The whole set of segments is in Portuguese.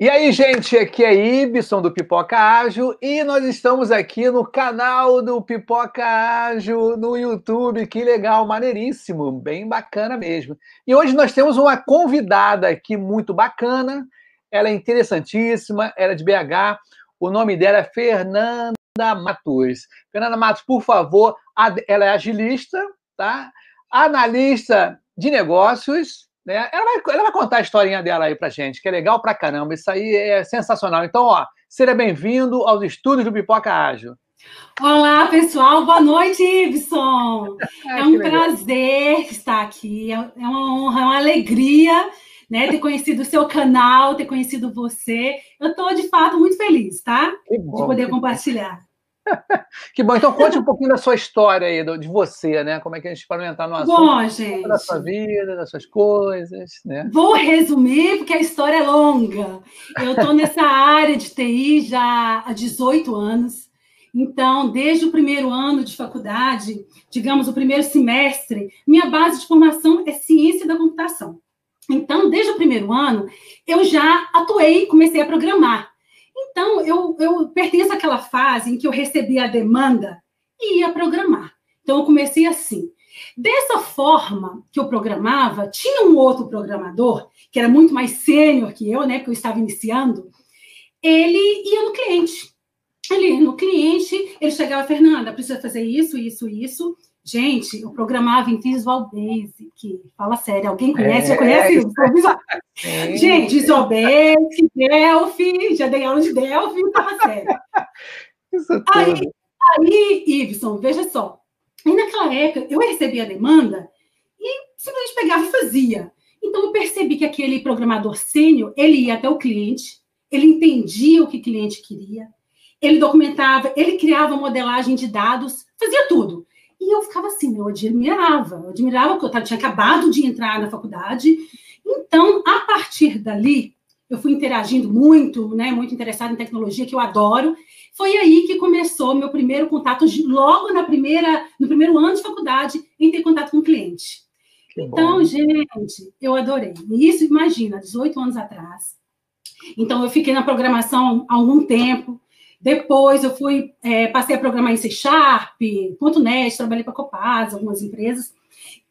E aí, gente, aqui é Ibson do Pipoca Ágil e nós estamos aqui no canal do Pipoca Ágil no YouTube. Que legal, maneiríssimo, bem bacana mesmo. E hoje nós temos uma convidada aqui muito bacana. Ela é interessantíssima, ela é de BH. O nome dela é Fernanda Matos. Fernanda Matos, por favor, ela é agilista, tá? Analista de negócios né? Ela, vai, ela vai contar a historinha dela aí pra gente, que é legal pra caramba. Isso aí é sensacional. Então, ó, seja bem-vindo aos estúdios do Pipoca Ágil. Olá, pessoal. Boa noite, Ibson. É um prazer estar aqui. É, é uma honra, é uma alegria né, ter conhecido o seu canal, ter conhecido você. Eu estou, de fato, muito feliz, tá? Bom, de poder compartilhar. que bom. Então, conte um pouquinho da sua história aí, de você, né? Como é que a gente entrar no assunto bom, gente, da sua vida, das suas coisas, né? Vou resumir, porque a história é longa. Eu estou nessa área de TI já há 18 anos. Então, desde o primeiro ano de faculdade, digamos, o primeiro semestre, minha base de formação é ciência da computação. Então, desde o primeiro ano, eu já atuei, comecei a programar. Então, eu, eu pertenço àquela fase em que eu recebia a demanda e ia programar. Então, eu comecei assim. Dessa forma que eu programava, tinha um outro programador, que era muito mais sênior que eu, né, porque eu estava iniciando, ele ia no cliente. Ele ia no cliente, ele chegava, Fernanda, precisa fazer isso, isso, isso. Gente, eu programava em Visual Basic. Fala sério, alguém conhece? É, conhece isso? É. Gente, Visual Basic, Delphi, já dei aula de Delphi, fala sério. É aí, aí, Ibson, veja só. Aí naquela época, eu recebia a demanda e simplesmente pegava e fazia. Então eu percebi que aquele programador sênior, ele ia até o cliente, ele entendia o que o cliente queria, ele documentava, ele criava modelagem de dados, fazia tudo. E eu ficava assim, eu admirava, eu admirava porque eu tinha acabado de entrar na faculdade. Então, a partir dali, eu fui interagindo muito, né, muito interessada em tecnologia, que eu adoro. Foi aí que começou meu primeiro contato, logo na primeira, no primeiro ano de faculdade, em ter contato com o cliente. Que então, bom. gente, eu adorei. Isso, imagina, 18 anos atrás. Então, eu fiquei na programação há algum tempo. Depois eu fui, é, passei a programar em C Sharp, .NET, trabalhei para a Copasa, algumas empresas.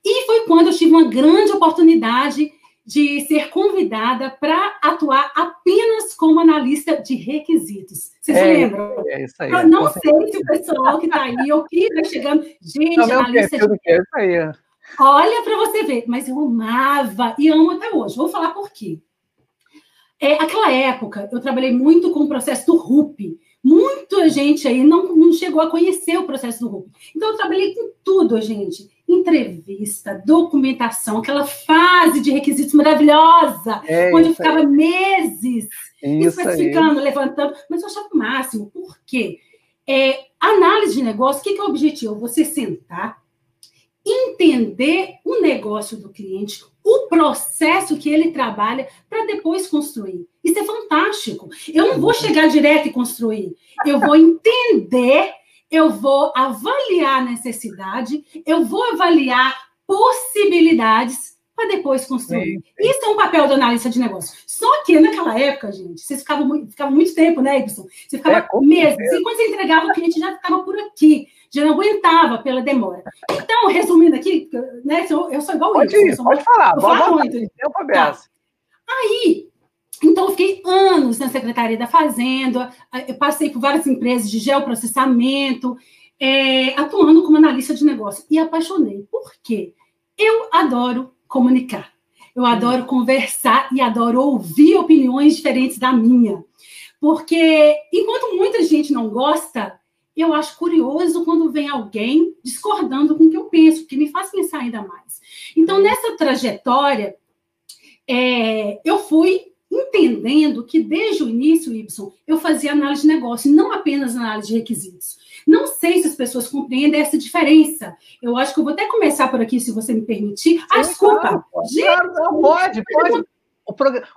E foi quando eu tive uma grande oportunidade de ser convidada para atuar apenas como analista de requisitos. Vocês é, se lembram? É isso aí. Eu não sei se o pessoal que está aí ou que está chegando. Gente, não, analista de. É isso aí. Olha para você ver, mas eu amava e amo até hoje. Vou falar por quê. É, aquela época, eu trabalhei muito com o processo do RUP, Muita gente aí não, não chegou a conhecer o processo do RUP. Então, eu trabalhei com tudo, gente. Entrevista, documentação, aquela fase de requisitos maravilhosa, é onde eu ficava aí. meses especificando, levantando. Mas eu achava o máximo. Por quê? É, análise de negócio, o que, que é o objetivo? Você sentar, entender o negócio do cliente, o processo que ele trabalha para depois construir. Isso é fantástico. Eu não vou chegar direto e construir. Eu vou entender, eu vou avaliar a necessidade, eu vou avaliar possibilidades para depois construir. Isso é um papel do analista de negócio. Só que naquela época, gente, vocês ficavam muito, ficavam muito tempo, né, Ibson? Você ficava é, meses. E quando você entregava, o cliente já ficava por aqui já não aguentava pela demora. Então, resumindo aqui, né, eu sou igual pode isso. Ir, pode falar, eu falo muito. Tempo tá. Aí, então, eu fiquei anos na Secretaria da Fazenda, eu passei por várias empresas de geoprocessamento, é, atuando como analista de negócio, e apaixonei. Por quê? Eu adoro comunicar, eu adoro conversar e adoro ouvir opiniões diferentes da minha. Porque, enquanto muita gente não gosta, eu acho curioso quando vem alguém discordando com o que eu penso, que me faz pensar ainda mais. Então, nessa trajetória, é, eu fui entendendo que desde o início, Y, eu fazia análise de negócio, não apenas análise de requisitos. Não sei se as pessoas compreendem essa diferença. Eu acho que eu vou até começar por aqui, se você me permitir. Ah, desculpa. Claro, Gente, não, pode, pode. o,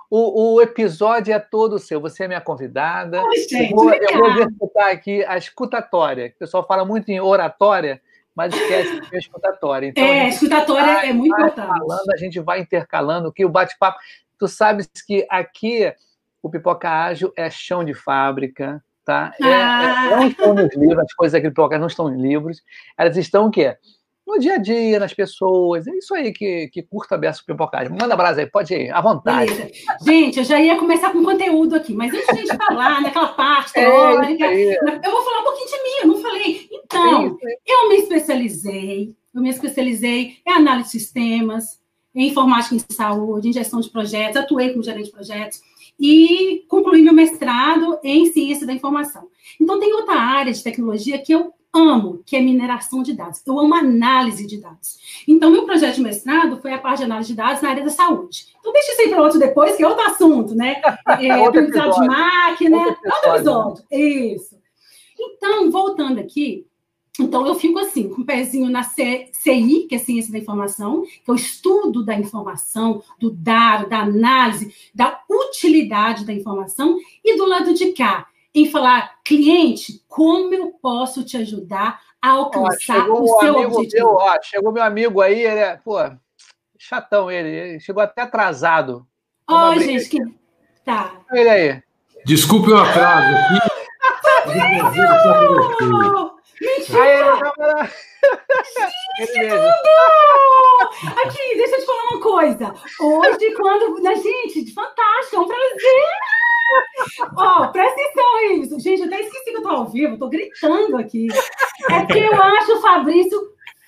o, o, episódio é todo seu. Você é minha convidada. Oi, gente, eu, vou, eu vou aqui a escutatória. O pessoal fala muito em oratória, mas esquece de escutatória. Então, é, a escutatória vai, é muito importante. Falando, a gente vai intercalando aqui o bate-papo. Tu sabes que aqui o Pipoca Ágil é chão de fábrica, tá? É, é ah. é, não estão nos livros, as coisas aqui do Pipoca não estão nos livros. Elas estão o quê? no dia a dia, nas pessoas. É isso aí que, que curta Beça Pipocagem. Manda brasa aí, pode ir, à vontade. Beleza. Gente, eu já ia começar com conteúdo aqui, mas antes de a gente falar naquela parte é, teórica, é, eu vou falar um pouquinho de mim, eu não falei. Então, eu me especializei, eu me especializei em análise de sistemas, em informática em saúde, em gestão de projetos, atuei como gerente de projetos e concluí meu mestrado em ciência da informação. Então, tem outra área de tecnologia que eu amo, que é mineração de dados. Eu amo análise de dados. Então, meu projeto de mestrado foi a parte de análise de dados na área da saúde. Então, deixa isso aí para outro depois, que é outro assunto, né? É, aprendizado de máquina, outro episódio. outro episódio. Isso. Então, voltando aqui, então eu fico assim, com o um pezinho na CI, que é Ciência da Informação, que é o estudo da informação, do dado, da análise, da utilidade da informação, e do lado de cá, em falar, cliente, como eu posso te ajudar a alcançar ó, o seu objetivo? Meu, ó, chegou meu amigo aí, ele é, pô, chatão ele, ele chegou até atrasado. Ó, oh, gente, que... tá. Ele aí. Desculpe o atraso aqui. Mentira! Aí, Gente, tudo! Aqui, deixa eu te falar uma coisa. Hoje, quando. Né, gente, fantástico, é um prazer! Ó, oh, presta atenção aí. Gente, eu até esqueci que eu tô ao vivo, tô gritando aqui. É porque eu acho o Fabrício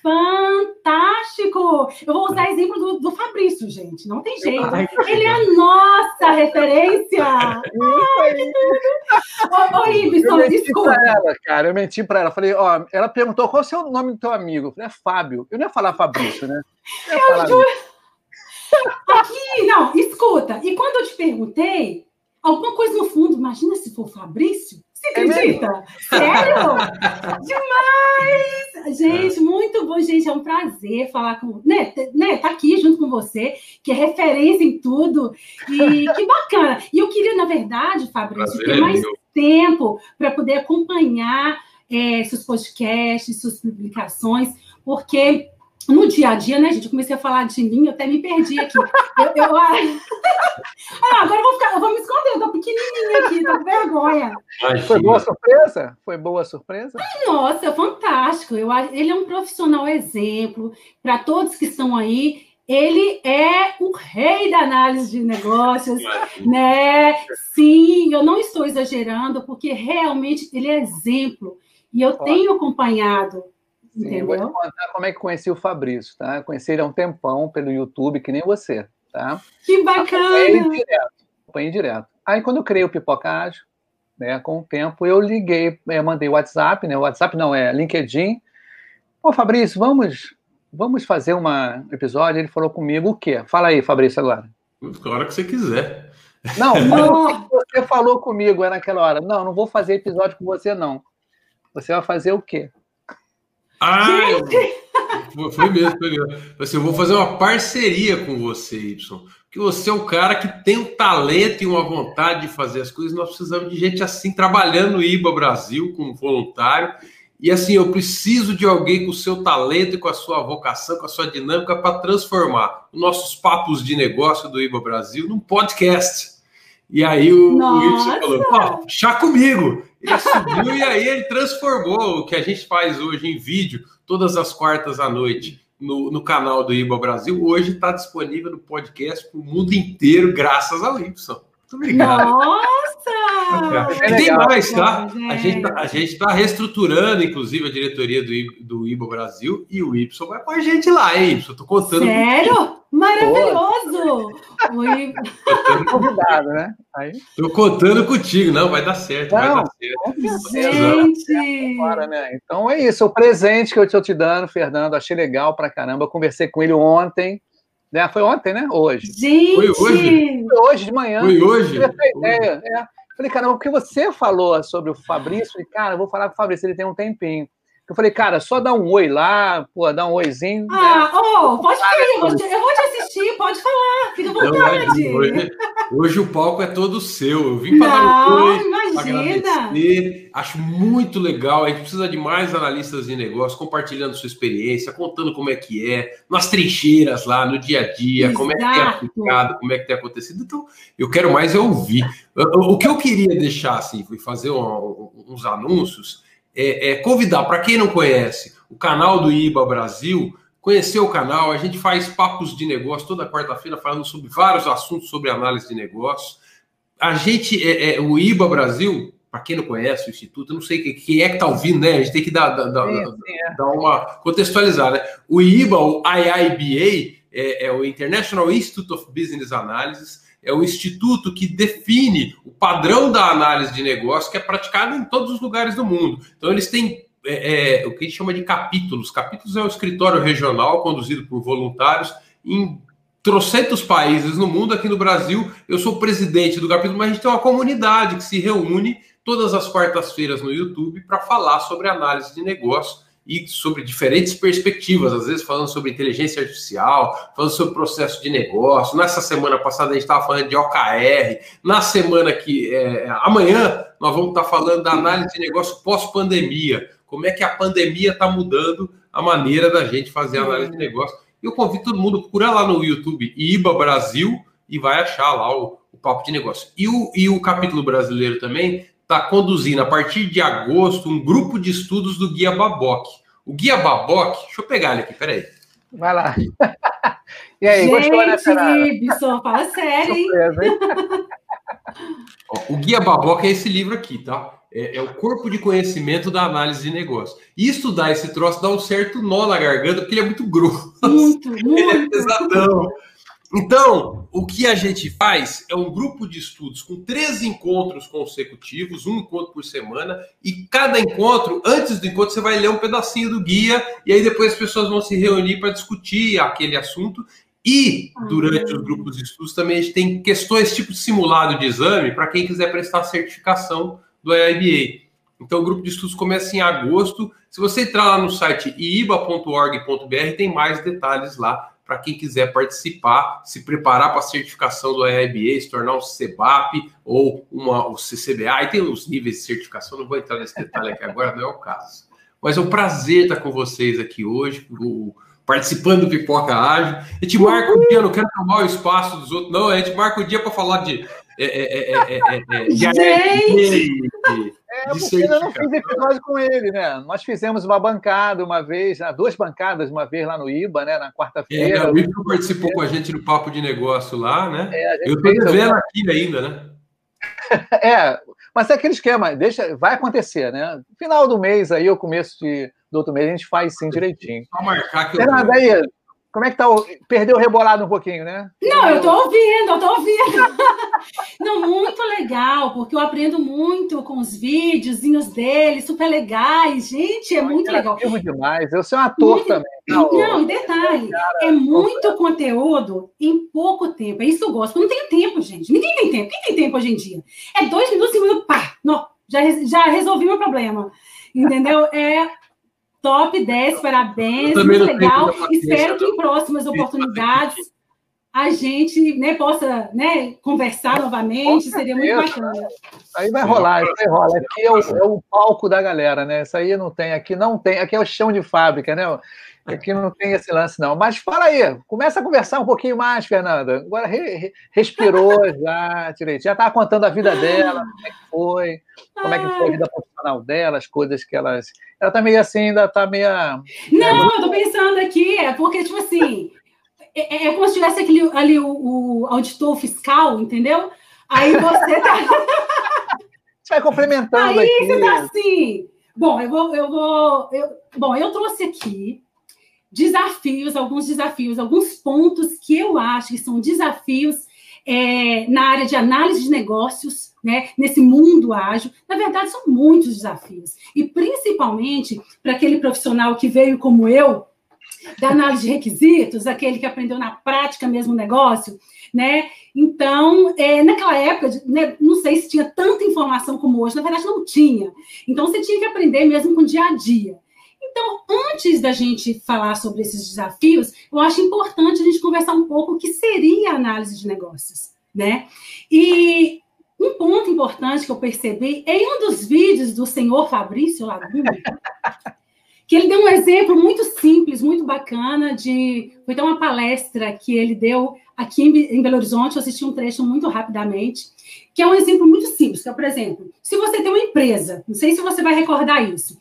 fantástico. Eu vou usar exemplo do, do Fabrício, gente. Não tem jeito. Ele é a nossa referência. Ai, que tudo. Ô, ô Ibson, eu desculpa. Pra ela, cara, eu menti pra ela. Falei, ó, ela perguntou qual é o nome do teu amigo. Eu falei, é Fábio. Eu não ia falar Fabrício, né? Eu, eu falar juro. Aqui, não, escuta. E quando eu te perguntei, alguma coisa no fundo, imagina se for Fabrício. Você é acredita? É Sério? Demais! Gente, muito bom, gente. É um prazer falar com. Né, né, tá aqui junto com você, que é referência em tudo. E que bacana. E eu queria, na verdade, Fabrício, ter mais é tempo para poder acompanhar é, seus podcasts, suas publicações, porque no dia a dia, né, gente? Eu comecei a falar de mim, eu até me perdi aqui. Eu, eu... ah, agora eu vou, ficar, eu vou me esconder, eu tô pequenininha aqui, tô com vergonha. Foi boa surpresa? Foi boa surpresa? Ai, nossa, fantástico. Eu, ele é um profissional exemplo para todos que estão aí. Ele é o rei da análise de negócios, né? Sim, eu não estou exagerando, porque realmente ele é exemplo. E eu tenho acompanhado Sim, eu vou te contar como é que conheci o Fabrício, tá? Conheci ele há um tempão pelo YouTube, que nem você, tá? Que bacana! Acompanhei direto, acompanhei direto. Aí, quando eu criei o Pipoca Ágil, né, com o tempo, eu liguei, eu mandei WhatsApp, né? WhatsApp não, é LinkedIn. Ô, Fabrício, vamos, vamos fazer um episódio? Ele falou comigo o quê? Fala aí, Fabrício, agora. A hora que você quiser. Não, não você falou comigo é naquela hora. Não, não vou fazer episódio com você, não. Você vai fazer o quê? Ah, foi mesmo, foi mesmo. Assim, eu vou fazer uma parceria com você, Y. Porque você é um cara que tem um talento e uma vontade de fazer as coisas. Nós precisamos de gente assim, trabalhando no IBA Brasil como voluntário. E assim, eu preciso de alguém com o seu talento e com a sua vocação, com a sua dinâmica para transformar os nossos papos de negócio do IBA Brasil num podcast. E aí o, o falou: Ó, chá comigo. Ele subiu e aí ele transformou o que a gente faz hoje em vídeo, todas as quartas à noite, no, no canal do IBA Brasil. Hoje está disponível no podcast para o mundo inteiro, graças ao Y. Muito obrigado. Nossa! E tem mais, tá? A gente tá, a gente está reestruturando, inclusive, a diretoria do, do IBA Brasil e o Y vai com a gente lá, hein, Y? Tô contando. Sério? Maravilhoso! Oi. Convidado, né? Aí... Tô contando contigo, não, vai dar certo, não, vai dar certo. Gente! Agora, né? Então é isso, o presente que eu estou te dando, Fernando, achei legal pra caramba. Conversei com ele ontem. Né? Foi ontem, né? Hoje. Gente! Foi hoje? Foi hoje de manhã. Foi hoje? Ideia, é. Falei, caramba, porque você falou sobre o Fabrício, e, cara, eu vou falar com o Fabrício, ele tem um tempinho. Eu falei, cara, só dá um oi lá, pô, dá um oizinho. Ah, né? oh, pode vir, eu vou, te, eu vou te assistir, pode falar, fica à vontade. Não, hoje, hoje, o palco é todo seu. Eu vim para dar um oi. Agradecer. Acho muito legal. A gente precisa de mais analistas de negócio compartilhando sua experiência, contando como é que é, nas trincheiras lá, no dia a dia, Exato. como é que tem aplicado, como é que tem acontecido. Então, eu quero mais é ouvir. O que eu queria deixar, assim, foi fazer um, uns anúncios é, é convidar, para quem não conhece, o canal do IBA Brasil, conhecer o canal. A gente faz papos de negócio toda quarta-feira, falando sobre vários assuntos sobre análise de negócio. A gente, é, é o IBA Brasil, para quem não conhece o Instituto, não sei quem é que está ouvindo, né? A gente tem que dar, dar, dar, é. dar uma contextualizar, né? O IBA, o IIBA, é, é o International Institute of Business Analysis, é o instituto que define o padrão da análise de negócio que é praticado em todos os lugares do mundo. Então, eles têm é, é, o que a gente chama de capítulos. Capítulos é um escritório regional conduzido por voluntários em trocentos países no mundo. Aqui no Brasil, eu sou presidente do capítulo, mas a gente tem uma comunidade que se reúne todas as quartas-feiras no YouTube para falar sobre análise de negócio e sobre diferentes perspectivas, às vezes falando sobre inteligência artificial, falando sobre processo de negócio. Nessa semana passada a gente estava falando de OKR. Na semana que é, amanhã nós vamos estar falando da análise de negócio pós-pandemia. Como é que a pandemia está mudando a maneira da gente fazer análise de negócio? Eu convido todo mundo, procura lá no YouTube IBA Brasil e vai achar lá o, o papo de negócio. E o, e o capítulo brasileiro também está conduzindo, a partir de agosto, um grupo de estudos do Guia Baboc. O Guia Baboc, deixa eu pegar ele aqui, peraí. Vai lá. E aí, Gente, gostou, né, Bisson, fala sério, hein? o Guia Baboc é esse livro aqui, tá? É, é, o corpo de conhecimento da análise de negócio. E estudar esse troço dá um certo nó na garganta, porque ele é muito grosso. Muito, muito. Ele é pesadão. Então, o que a gente faz é um grupo de estudos com três encontros consecutivos, um encontro por semana, e cada encontro, antes do encontro, você vai ler um pedacinho do guia, e aí depois as pessoas vão se reunir para discutir aquele assunto. E durante os grupos de estudos também a gente tem questões tipo simulado de exame para quem quiser prestar certificação do IIBA. Então o grupo de estudos começa em agosto. Se você entrar lá no site iba.org.br, tem mais detalhes lá para quem quiser participar, se preparar para a certificação do IIBA, se tornar um CBAP ou uma, o CCBA, e tem os níveis de certificação, não vou entrar nesse detalhe aqui agora, não é o caso. Mas é um prazer estar com vocês aqui hoje, participando do Pipoca Ágil. A gente marca o dia, não quero tomar o espaço dos outros, não, a gente marca o dia para falar de. É, é, é, gente! É, porque eu não fiz episódio com ele, né? Nós fizemos uma bancada uma vez, né? duas bancadas uma vez lá no IBA, né? Na quarta-feira. É, o Iba participou com a gente no Papo de Negócio lá, né? É, eu estou devendo aqui ainda, né? é, mas é aquele esquema, deixa, vai acontecer, né? Final do mês aí, o começo de, do outro mês, a gente faz sim direitinho. Só marcar que Fernanda, eu... aí, como é que tá? Perdeu o rebolado um pouquinho, né? Não, eu tô ouvindo, eu tô ouvindo. Não, muito legal, porque eu aprendo muito com os videozinhos dele, super legais. Gente, é muito legal. É demais. Eu sou um ator muito... também. Não, não e detalhe, é muito conteúdo em pouco tempo. É isso que eu gosto. Eu não tenho tempo, gente. Ninguém tem tempo. Quem tem tempo hoje em dia? É dois minutos, cinco minutos, pá! Não, já, já resolvi meu problema. Entendeu? É Top 10, parabéns, muito legal. Espero que em próximas oportunidades a gente né, possa né, conversar novamente, seria muito bacana. Aí vai rolar, isso aí rola. Aqui é o, é o, palco da galera, né? Isso aí não tem, aqui não tem, aqui é o chão de fábrica, né? Aqui não tem esse lance, não. Mas fala aí, começa a conversar um pouquinho mais, Fernanda. Agora re, re, respirou já direito. Já estava contando a vida dela, como é que foi, como é que foi a vida profissional dela, as coisas que elas. Ela está meio assim, ainda está meio. Não, eu estou pensando aqui, é porque, tipo assim, é, é, é como se tivesse aquele, ali o, o auditor fiscal, entendeu? Aí você tá. Você vai complementando. Aí aqui. você tá assim. Bom, eu vou, eu vou. Eu, bom, eu trouxe aqui desafios, alguns desafios, alguns pontos que eu acho que são desafios é, na área de análise de negócios, né, nesse mundo ágil. Na verdade, são muitos desafios. E principalmente para aquele profissional que veio como eu, da análise de requisitos, aquele que aprendeu na prática mesmo o negócio, né? Então, é, naquela época, né, não sei se tinha tanta informação como hoje, na verdade não tinha. Então, você tinha que aprender mesmo com o dia a dia. Então, antes da gente falar sobre esses desafios, eu acho importante a gente conversar um pouco o que seria a análise de negócios, né? E um ponto importante que eu percebi em um dos vídeos do senhor Fabrício Laguna, que ele deu um exemplo muito simples, muito bacana de foi até uma palestra que ele deu aqui em Belo Horizonte, eu assisti um trecho muito rapidamente, que é um exemplo muito simples, que é, por exemplo, se você tem uma empresa, não sei se você vai recordar isso,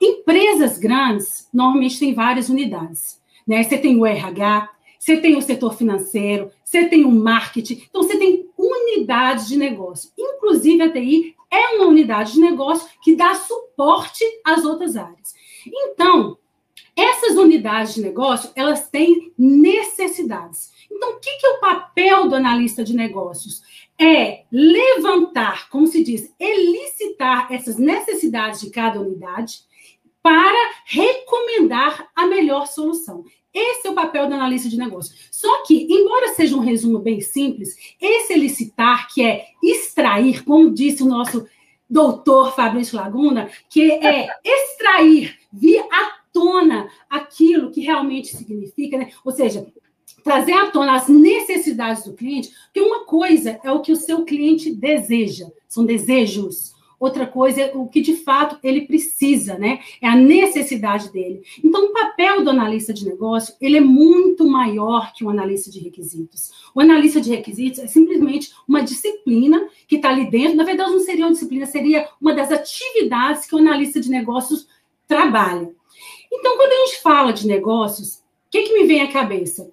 empresas grandes normalmente têm várias unidades, né? Você tem o RH, você tem o setor financeiro, você tem o marketing, então você tem unidades de negócio. Inclusive a TI é uma unidade de negócio que dá suporte às outras áreas. Então, essas unidades de negócio, elas têm necessidades. Então, o que, que é o papel do analista de negócios? É levantar, como se diz, elicitar essas necessidades de cada unidade para recomendar a melhor solução. Esse é o papel do analista de negócio. Só que, embora seja um resumo bem simples, esse elicitar, que é extrair, como disse o nosso doutor Fabrício Laguna, que é extrair, vir à tona aquilo que realmente significa, né? ou seja, trazer à tona as necessidades do cliente, porque uma coisa é o que o seu cliente deseja, são desejos. Outra coisa é o que de fato ele precisa, né? É a necessidade dele. Então, o papel do analista de negócio ele é muito maior que o analista de requisitos. O analista de requisitos é simplesmente uma disciplina que está ali dentro. Na verdade, não seria uma disciplina, seria uma das atividades que o analista de negócios trabalha. Então, quando a gente fala de negócios, o que, que me vem à cabeça?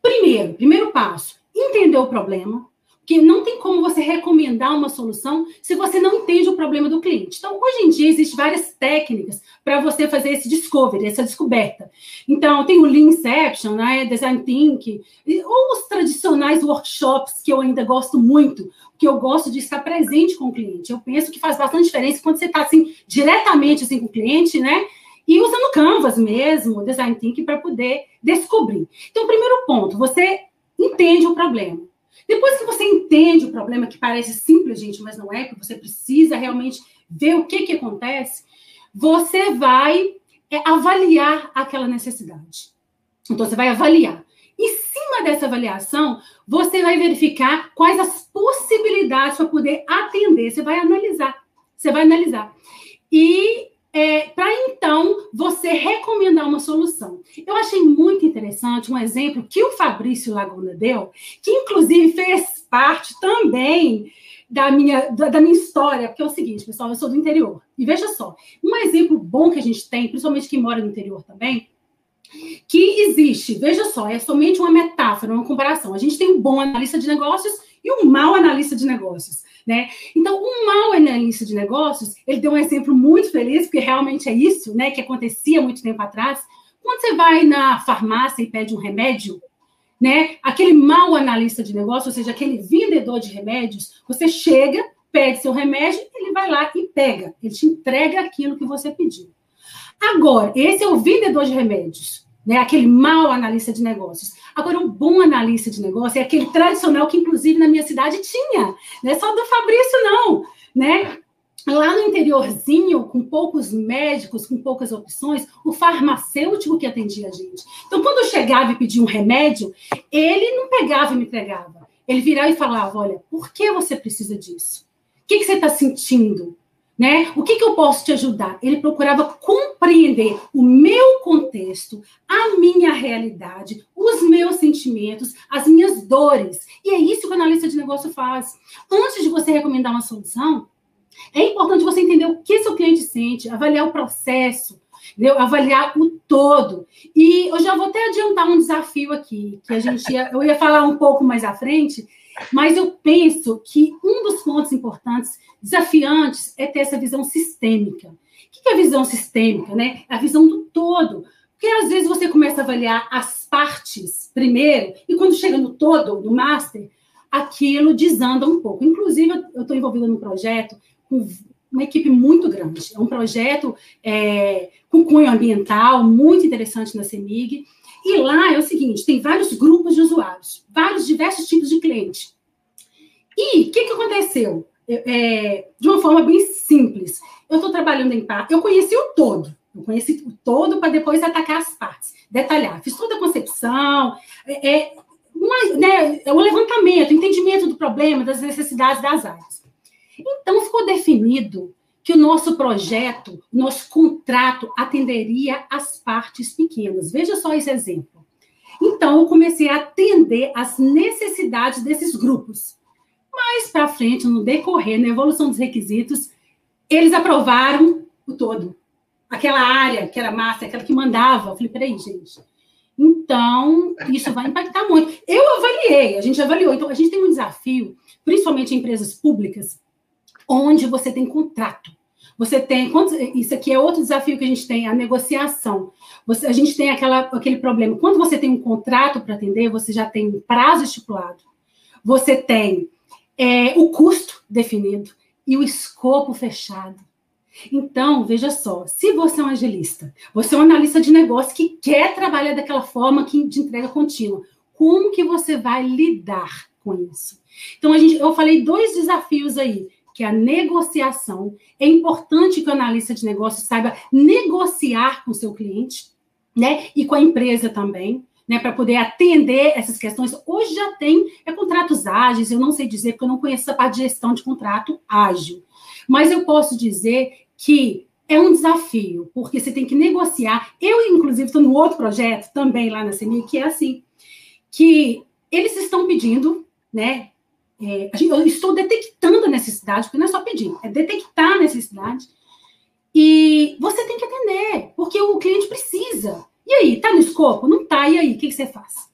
Primeiro, primeiro passo, entender o problema, que não tem como você recomendar uma solução se você não entende o problema do cliente. Então, hoje em dia, existem várias técnicas para você fazer esse discovery, essa descoberta. Então, tem o Lean Inception, né, Design Thinking, ou os tradicionais workshops que eu ainda gosto muito, que eu gosto de estar presente com o cliente. Eu penso que faz bastante diferença quando você está, assim, diretamente assim, com o cliente, né, e usando Canvas mesmo, Design Thinking, para poder descobrir. Então, primeiro ponto, você entende o problema. Depois que você entende o problema, que parece simples, gente, mas não é, que você precisa realmente ver o que, que acontece, você vai é, avaliar aquela necessidade. Então, você vai avaliar. Em cima dessa avaliação, você vai verificar quais as possibilidades para poder atender. Você vai analisar. Você vai analisar. E é, para então você recomendar uma solução. Eu achei muito interessante um exemplo que o Fabrício Laguna deu, que inclusive fez parte também da minha, da, minha história, porque é o seguinte, pessoal, eu sou do interior. E veja só, um exemplo bom que a gente tem, principalmente quem mora no interior também, que existe, veja só, é somente uma metáfora, uma comparação. A gente tem um bom analista de negócios e um mau analista de negócios. Né? Então, um mau analista de negócios, ele deu um exemplo muito feliz, porque realmente é isso né, que acontecia muito tempo atrás. Quando você vai na farmácia e pede um remédio, né, aquele mau analista de negócio, ou seja, aquele vendedor de remédios, você chega, pede seu remédio, ele vai lá e pega, ele te entrega aquilo que você pediu. Agora, esse é o vendedor de remédios né? Aquele mau analista de negócios. Agora, um bom analista de negócio é aquele tradicional que, inclusive, na minha cidade tinha. Não é só do Fabrício, não. Né? Lá no interiorzinho, com poucos médicos, com poucas opções, o farmacêutico que atendia a gente. Então, quando eu chegava e pedia um remédio, ele não pegava e me entregava. Ele virava e falava: Olha, por que você precisa disso? O que, que você está sentindo? Né? O que, que eu posso te ajudar? Ele procurava compreender o meu contexto, a minha realidade, os meus sentimentos, as minhas dores. E é isso que o analista de negócio faz. Antes de você recomendar uma solução, é importante você entender o que seu cliente sente, avaliar o processo, entendeu? avaliar o todo. E eu já vou até adiantar um desafio aqui, que a gente ia, eu ia falar um pouco mais à frente, mas eu penso que um dos pontos importantes, desafiantes, é ter essa visão sistêmica. O que é a visão sistêmica? Né? É a visão do todo. Porque às vezes você começa a avaliar as partes primeiro, e quando chega no todo, no master, aquilo desanda um pouco. Inclusive, eu estou envolvida num projeto com uma equipe muito grande. É um projeto é, com cunho ambiental, muito interessante na CEMIG, e lá é o seguinte: tem vários grupos de usuários, vários diversos tipos de cliente. E o que, que aconteceu? É, de uma forma bem simples. Eu estou trabalhando em par, eu conheci o todo, Eu conheci todo para depois atacar as partes, detalhar. Fiz toda a concepção, é, é, uma, né, um levantamento, entendimento do problema, das necessidades das áreas. Então, ficou definido que o nosso projeto, nosso contrato atenderia as partes pequenas. Veja só esse exemplo. Então, eu comecei a atender as necessidades desses grupos. Mais para frente, no decorrer, na evolução dos requisitos, eles aprovaram o todo. Aquela área que era massa, aquela que mandava. Eu falei, peraí, gente. Então, isso vai impactar muito. Eu avaliei, a gente avaliou. Então, a gente tem um desafio, principalmente em empresas públicas, onde você tem contrato. Você tem. Isso aqui é outro desafio que a gente tem, a negociação. Você, a gente tem aquela, aquele problema. Quando você tem um contrato para atender, você já tem um prazo estipulado. Você tem é, o custo definido e o escopo fechado. Então, veja só, se você é um agilista, você é um analista de negócio que quer trabalhar daquela forma que, de entrega contínua, como que você vai lidar com isso? Então, a gente, eu falei dois desafios aí, que a negociação. É importante que o analista de negócio saiba negociar com o seu cliente, né? E com a empresa também né, para poder atender essas questões. Hoje já tem é, contratos ágeis, eu não sei dizer, porque eu não conheço essa parte de gestão de contrato ágil. Mas eu posso dizer que é um desafio, porque você tem que negociar. Eu, inclusive, estou no outro projeto também lá na CMI, que é assim, que eles estão pedindo, né? É, eu estou detectando a necessidade, porque não é só pedir, é detectar a necessidade. E você tem que atender, porque o cliente precisa. E aí, tá no escopo? Não tá. E aí, o que, que você faz?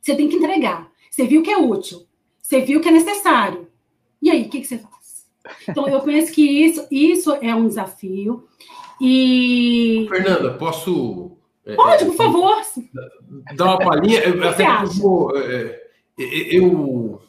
Você tem que entregar. Você viu que é útil. Você viu que é necessário. E aí, o que, que você faz? Então, eu penso que isso, isso é um desafio. E. Fernanda, posso. É, Pode, é, por favor. Dar uma palhinha. Até eu, é, eu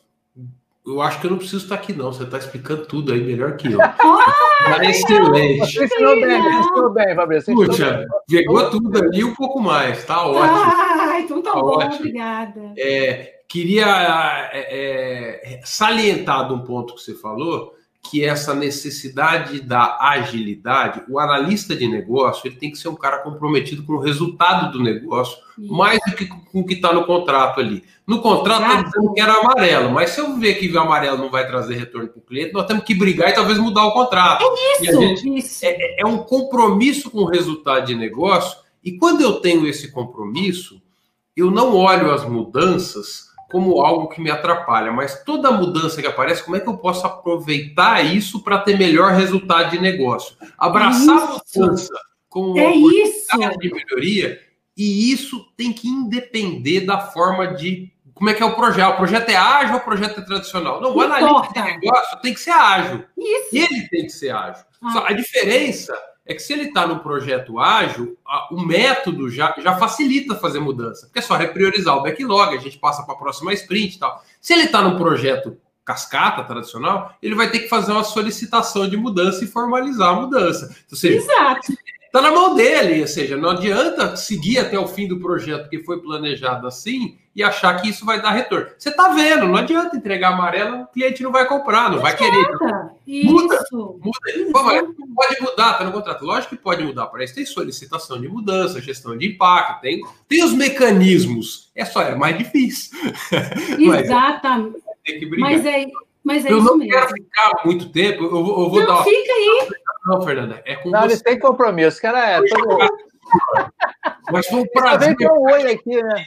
eu acho que eu não preciso estar aqui, não. Você está explicando tudo aí melhor que eu. Ah, tá excelente. Você ensinou bem, ensinou bem, Fabrício. Puxa, pegou tudo ali um pouco mais. Tá ótimo. Ah, então tá, tá bom, ótimo. obrigada. É, queria é, é, salientar de um ponto que você falou, que essa necessidade da agilidade, o analista de negócio, ele tem que ser um cara comprometido com o resultado do negócio, Isso. mais do que com o que está no contrato ali. No contrato está dizendo que era amarelo, mas se eu ver que o amarelo não vai trazer retorno para o cliente, nós temos que brigar e talvez mudar o contrato. É isso, gente, isso. É, é um compromisso com o resultado de negócio, e quando eu tenho esse compromisso, eu não olho as mudanças como algo que me atrapalha, mas toda mudança que aparece, como é que eu posso aproveitar isso para ter melhor resultado de negócio? Abraçar a mudança como uma é oportunidade de melhoria, e isso tem que independer da forma de como é que é o projeto. O projeto é ágil ou o projeto é tradicional? Não, o analista de negócio tem que ser ágil. Isso. Ele tem que ser ágil. Ah. a diferença é que se ele está no projeto ágil, a, o método já, já facilita fazer mudança, porque é só repriorizar o backlog, a gente passa para a próxima sprint e tal. Se ele está no projeto cascata tradicional, ele vai ter que fazer uma solicitação de mudança e formalizar a mudança. Ou seja, Exato. Está na mão dele, ou seja, não adianta seguir até o fim do projeto que foi planejado assim e achar que isso vai dar retorno. Você está vendo, não adianta entregar amarelo, o cliente não vai comprar, não, não vai querer. Muda, isso. muda. Pô, pode mudar, está no contrato. Lógico que pode mudar, para isso tem solicitação de mudança, gestão de impacto, tem, tem os mecanismos. É só, é mais difícil. Exatamente. Mas, tem que brigar. Mas é, mas é eu não mesmo. quero ficar muito tempo, eu vou, eu vou não, dar. Fica aí. Não, Fernanda, é com não, você. eles têm compromisso, cara. É, todo... Mas foi um prazer. Também um oi aqui, né?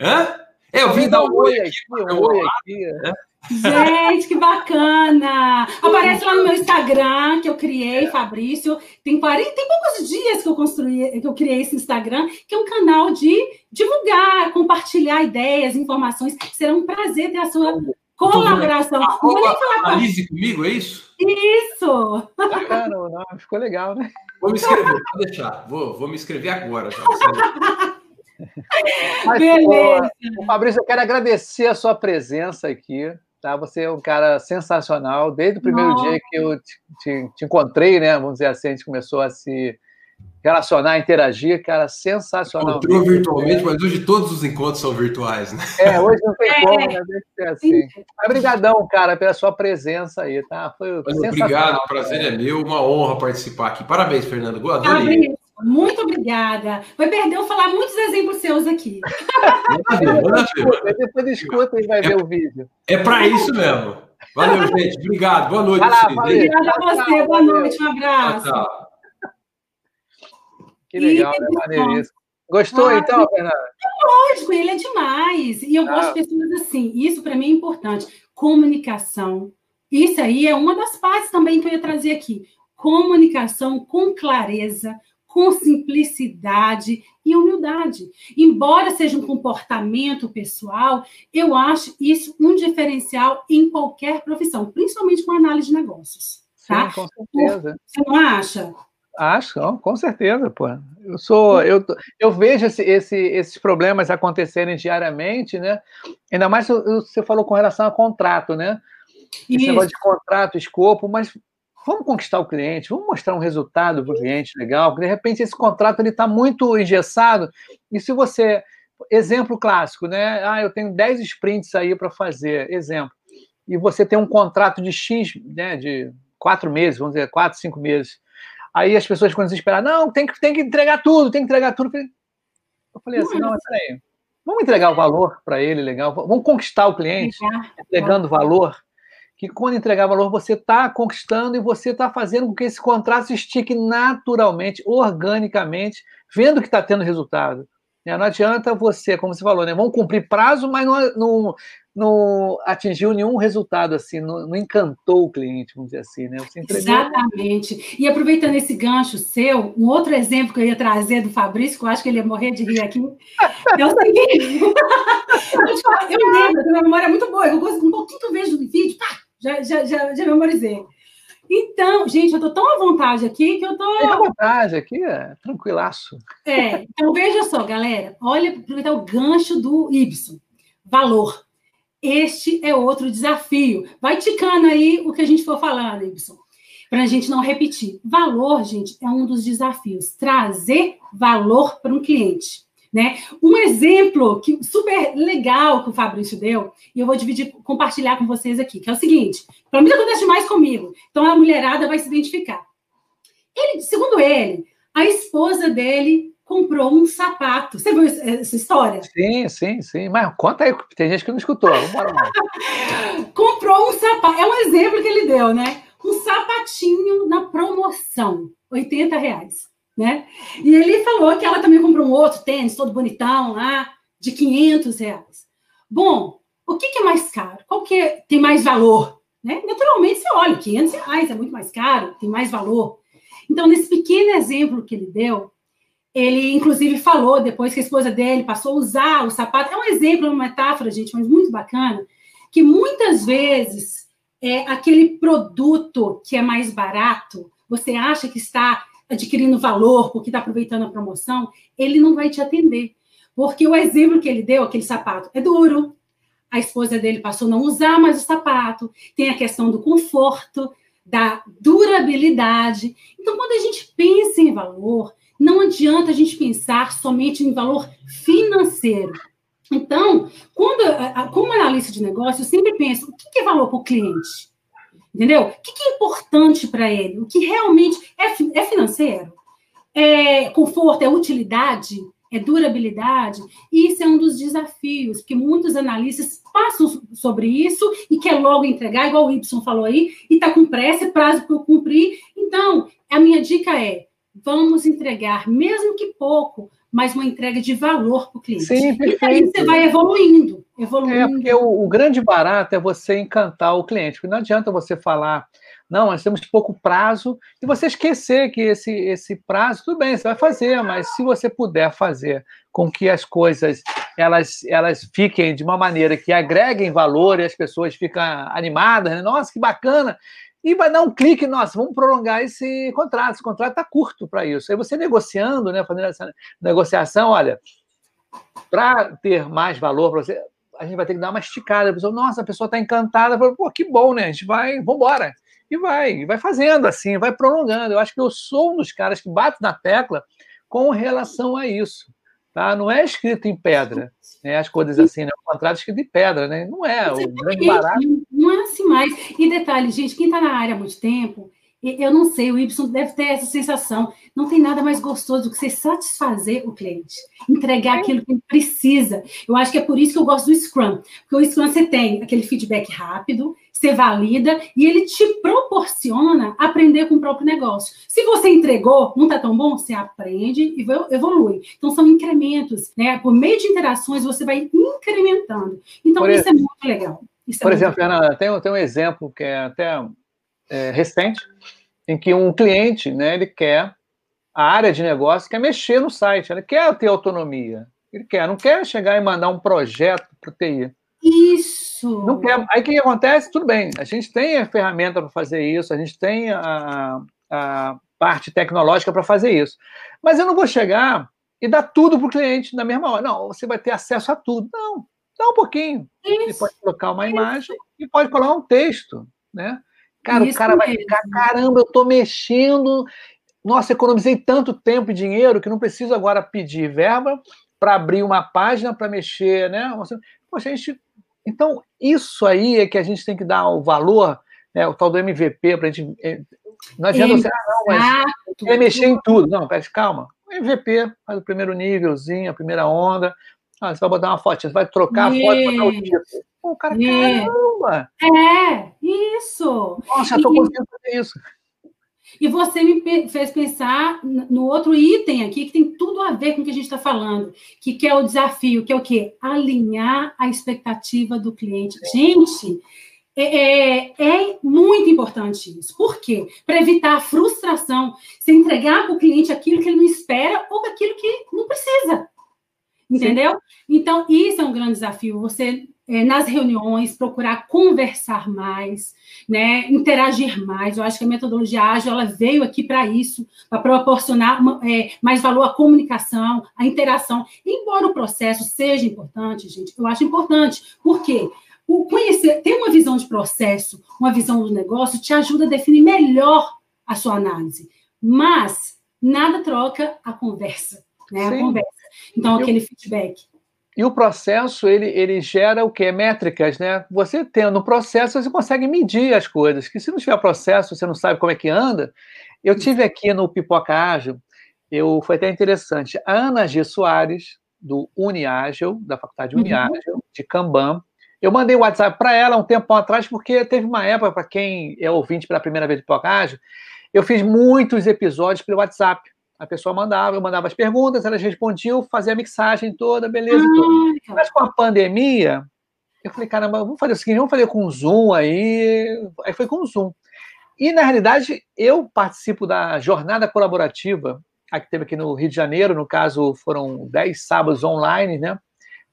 Hã? É, eu vim dar um oi aqui. Um oi aqui. Né? Gente, que bacana! Aparece lá no meu Instagram que eu criei, Fabrício. Tem 40, tem poucos dias que eu construí, que eu criei esse Instagram, que é um canal de divulgar, compartilhar ideias, informações. Será um prazer ter a sua Colaboração. Arroba, analise comigo, é isso? Isso! Bacana, não, ficou legal, né? Vou me inscrever, vou deixar. Vou, vou me inscrever agora. Mas, Beleza. Pô, Fabrício, eu quero agradecer a sua presença aqui. Tá? Você é um cara sensacional. Desde o primeiro Nossa. dia que eu te, te, te, encontrei, né? Vamos dizer assim, a gente começou a se relacionar, interagir, cara, sensacional. Encontrou virtualmente, mas hoje todos os encontros são virtuais, né? É, hoje não tem como, né? Deve ser assim. Obrigadão, cara, pela sua presença aí, tá? Foi Obrigado, o prazer é meu, uma honra participar aqui. Parabéns, Fernando. Adorei. Muito obrigada. Vai perder eu falar muitos exemplos seus aqui. Depois escuta e vai ver o vídeo. É para isso mesmo. Valeu, gente. Obrigado. Boa noite. Lá, Obrigada a você. Boa noite. Um abraço. Tchau. Que legal, né? Maneiríssimo. Gostou, ah, então, Fernanda? Lógico, ele é demais. E eu ah. gosto de pessoas assim. Isso, para mim, é importante. Comunicação. Isso aí é uma das partes também que eu ia trazer aqui. Comunicação com clareza, com simplicidade e humildade. Embora seja um comportamento pessoal, eu acho isso um diferencial em qualquer profissão, principalmente com análise de negócios. Tá? Sim, com certeza. Você não acha? Acho, com certeza, pô. Eu sou, eu, eu vejo esse, esse, esses problemas acontecerem diariamente, né? Ainda mais você falou com relação a contrato, né? Esse Isso. negócio de contrato, escopo, mas vamos conquistar o cliente, vamos mostrar um resultado para o cliente legal, porque de repente esse contrato ele está muito engessado, e se você. Exemplo clássico, né? Ah, eu tenho 10 sprints aí para fazer, exemplo. E você tem um contrato de X, né, de quatro meses, vamos dizer, quatro, cinco meses. Aí as pessoas ficam desesperadas, não, tem que, tem que entregar tudo, tem que entregar tudo. Eu falei assim, não, mas peraí, vamos entregar o valor para ele, legal, vamos conquistar o cliente, entregando valor, que quando entregar valor você está conquistando e você está fazendo com que esse contrato se estique naturalmente, organicamente, vendo que está tendo resultado. Não adianta você, como você falou, né? Vamos cumprir prazo, mas não, não, não atingiu nenhum resultado assim, não, não, encantou o cliente, vamos dizer assim, né? Exatamente. E aproveitando esse gancho seu, um outro exemplo que eu ia trazer do Fabrício, que eu acho que ele ia morrer de rir aqui, é o seguinte. eu lembro, a memória é muito boa, eu gosto um pouquinho que eu vejo no vídeo, pá, já, já, já, já memorizei. Então, gente, eu tô tão à vontade aqui que eu tô. Fica à vontade aqui, é tranquilaço. É, então veja só, galera. Olha, aproveitar o gancho do Ibson. Valor. Este é outro desafio. Vai ticando aí o que a gente for falando, Ibson, para a gente não repetir. Valor, gente, é um dos desafios. Trazer valor para um cliente. Né? Um exemplo que, super legal que o Fabrício deu, e eu vou dividir, compartilhar com vocês aqui, que é o seguinte: para mim acontece mais comigo, então a mulherada vai se identificar. Ele, segundo ele, a esposa dele comprou um sapato. Você viu essa história? Sim, sim, sim. Mas conta aí, tem gente que não escutou. Comprou um sapato. É um exemplo que ele deu, né? Um sapatinho na promoção, 80 reais né? E ele falou que ela também comprou um outro tênis, todo bonitão lá, de 500 reais. Bom, o que, que é mais caro? Qual que é, tem mais valor? Né? Naturalmente, você olha, 500 reais é muito mais caro, tem mais valor. Então, nesse pequeno exemplo que ele deu, ele, inclusive, falou, depois que a esposa dele passou a usar o sapato, é um exemplo, uma metáfora, gente, mas muito bacana, que muitas vezes é aquele produto que é mais barato, você acha que está adquirindo valor, porque está aproveitando a promoção, ele não vai te atender. Porque o exemplo que ele deu, aquele sapato, é duro. A esposa dele passou a não usar mais o sapato. Tem a questão do conforto, da durabilidade. Então, quando a gente pensa em valor, não adianta a gente pensar somente em valor financeiro. Então, quando, como analista de negócio, eu sempre penso: o que é valor para o cliente? Entendeu? O que é importante para ele? O que realmente é, é financeiro? É conforto? É utilidade? É durabilidade? Isso é um dos desafios, porque muitos analistas passam sobre isso e quer logo entregar, igual o Y falou aí, e está com pressa, prazo para cumprir. Então, a minha dica é: vamos entregar, mesmo que pouco, mas uma entrega de valor para o cliente. Sim, perfeito. E aí você vai evoluindo, evoluindo. É, porque o, o, grande barato é você encantar o cliente, porque não adianta você falar, não, nós temos pouco prazo, e você esquecer que esse, esse prazo, tudo bem, você vai fazer, mas se você puder fazer com que as coisas elas, elas fiquem de uma maneira que agreguem valor e as pessoas ficam animadas, né? nossa, que bacana, e vai dar um clique, nossa, vamos prolongar esse contrato, esse contrato está curto para isso. Aí você negociando, né, fazendo essa negociação, olha, para ter mais valor para você, a gente vai ter que dar uma esticada. A pessoa, nossa, a pessoa está encantada, pô, que bom, né? A gente vai, vamos embora. E vai, vai fazendo assim, vai prolongando. Eu acho que eu sou um dos caras que bate na tecla com relação a isso. Tá? Não é escrito em pedra, né? as coisas assim, né? o contrato é escrito em pedra, né? não é, o grande barato. Não é assim mais. E detalhe, gente, quem está na área há muito tempo, eu não sei, o Y deve ter essa sensação. Não tem nada mais gostoso do que você satisfazer o cliente, entregar aquilo que ele precisa. Eu acho que é por isso que eu gosto do Scrum, porque o Scrum você tem aquele feedback rápido, você valida e ele te proporciona aprender com o próprio negócio. Se você entregou, não está tão bom, você aprende e evolui. Então são incrementos, né? Por meio de interações você vai incrementando. Então por isso é muito legal. Isso é por é exemplo, legal. Fernanda, tem, tem um exemplo que é até é, recente, em que um cliente, né, ele quer a área de negócio quer mexer no site, ele quer ter autonomia, ele quer, não quer chegar e mandar um projeto para o TI. Isso. Não quer. Aí o que acontece? Tudo bem, a gente tem a ferramenta para fazer isso, a gente tem a, a parte tecnológica para fazer isso. Mas eu não vou chegar e dar tudo para o cliente na mesma hora. Não, você vai ter acesso a tudo. Não, dá um pouquinho. Isso. Ele pode colocar uma imagem isso. e pode colocar um texto, né? Cara, Isso o cara vai ficar, caramba, eu estou mexendo. Nossa, economizei tanto tempo e dinheiro que não preciso agora pedir verba para abrir uma página para mexer, né? Poxa, a gente. Então, isso aí é que a gente tem que dar o valor, né? o tal do MVP, para a gente. É, não adianta você, ah, não, mas quer mexer em tudo. Não, pera, calma. O MVP faz o primeiro nívelzinho, a primeira onda. Ah, você vai botar uma foto, você vai trocar a foto, botar o título. Pô, cara, é. caramba! É, isso! Nossa, já tô conseguindo fazer isso. E você me fez pensar no outro item aqui, que tem tudo a ver com o que a gente está falando, que, que é o desafio, que é o quê? Alinhar a expectativa do cliente. Gente, é, é, é, muito importante isso. Por quê? Para evitar a frustração, você entregar para o cliente aquilo que ele não espera ou aquilo que não precisa. Entendeu? Sim. Então, isso é um grande desafio. Você é, nas reuniões, procurar conversar mais, né, interagir mais. Eu acho que a metodologia ágil ela veio aqui para isso, para proporcionar uma, é, mais valor à comunicação, à interação. Embora o processo seja importante, gente, eu acho importante. Por quê? O conhecer, ter uma visão de processo, uma visão do negócio, te ajuda a definir melhor a sua análise. Mas nada troca a conversa, né? A conversa. Então, aquele feedback. E o processo, ele, ele gera o quê? Métricas, né? Você tendo o processo, você consegue medir as coisas. Que se não tiver processo, você não sabe como é que anda. Eu tive aqui no Pipoca Ágil, eu, foi até interessante, a Ana G. Soares, do Uniágil, da Faculdade uhum. Uniágil, de Kanban. Eu mandei o WhatsApp para ela um tempo atrás, porque teve uma época, para quem é ouvinte pela primeira vez do Pipoca Ágil, eu fiz muitos episódios pelo WhatsApp. A pessoa mandava, eu mandava as perguntas, elas respondiam, fazia a mixagem toda, beleza. Ah, Mas com a pandemia, eu falei, caramba, vamos fazer o seguinte, vamos fazer com Zoom aí. Aí foi com Zoom. E, na realidade, eu participo da jornada colaborativa, a que teve aqui no Rio de Janeiro, no caso, foram 10 sábados online, né?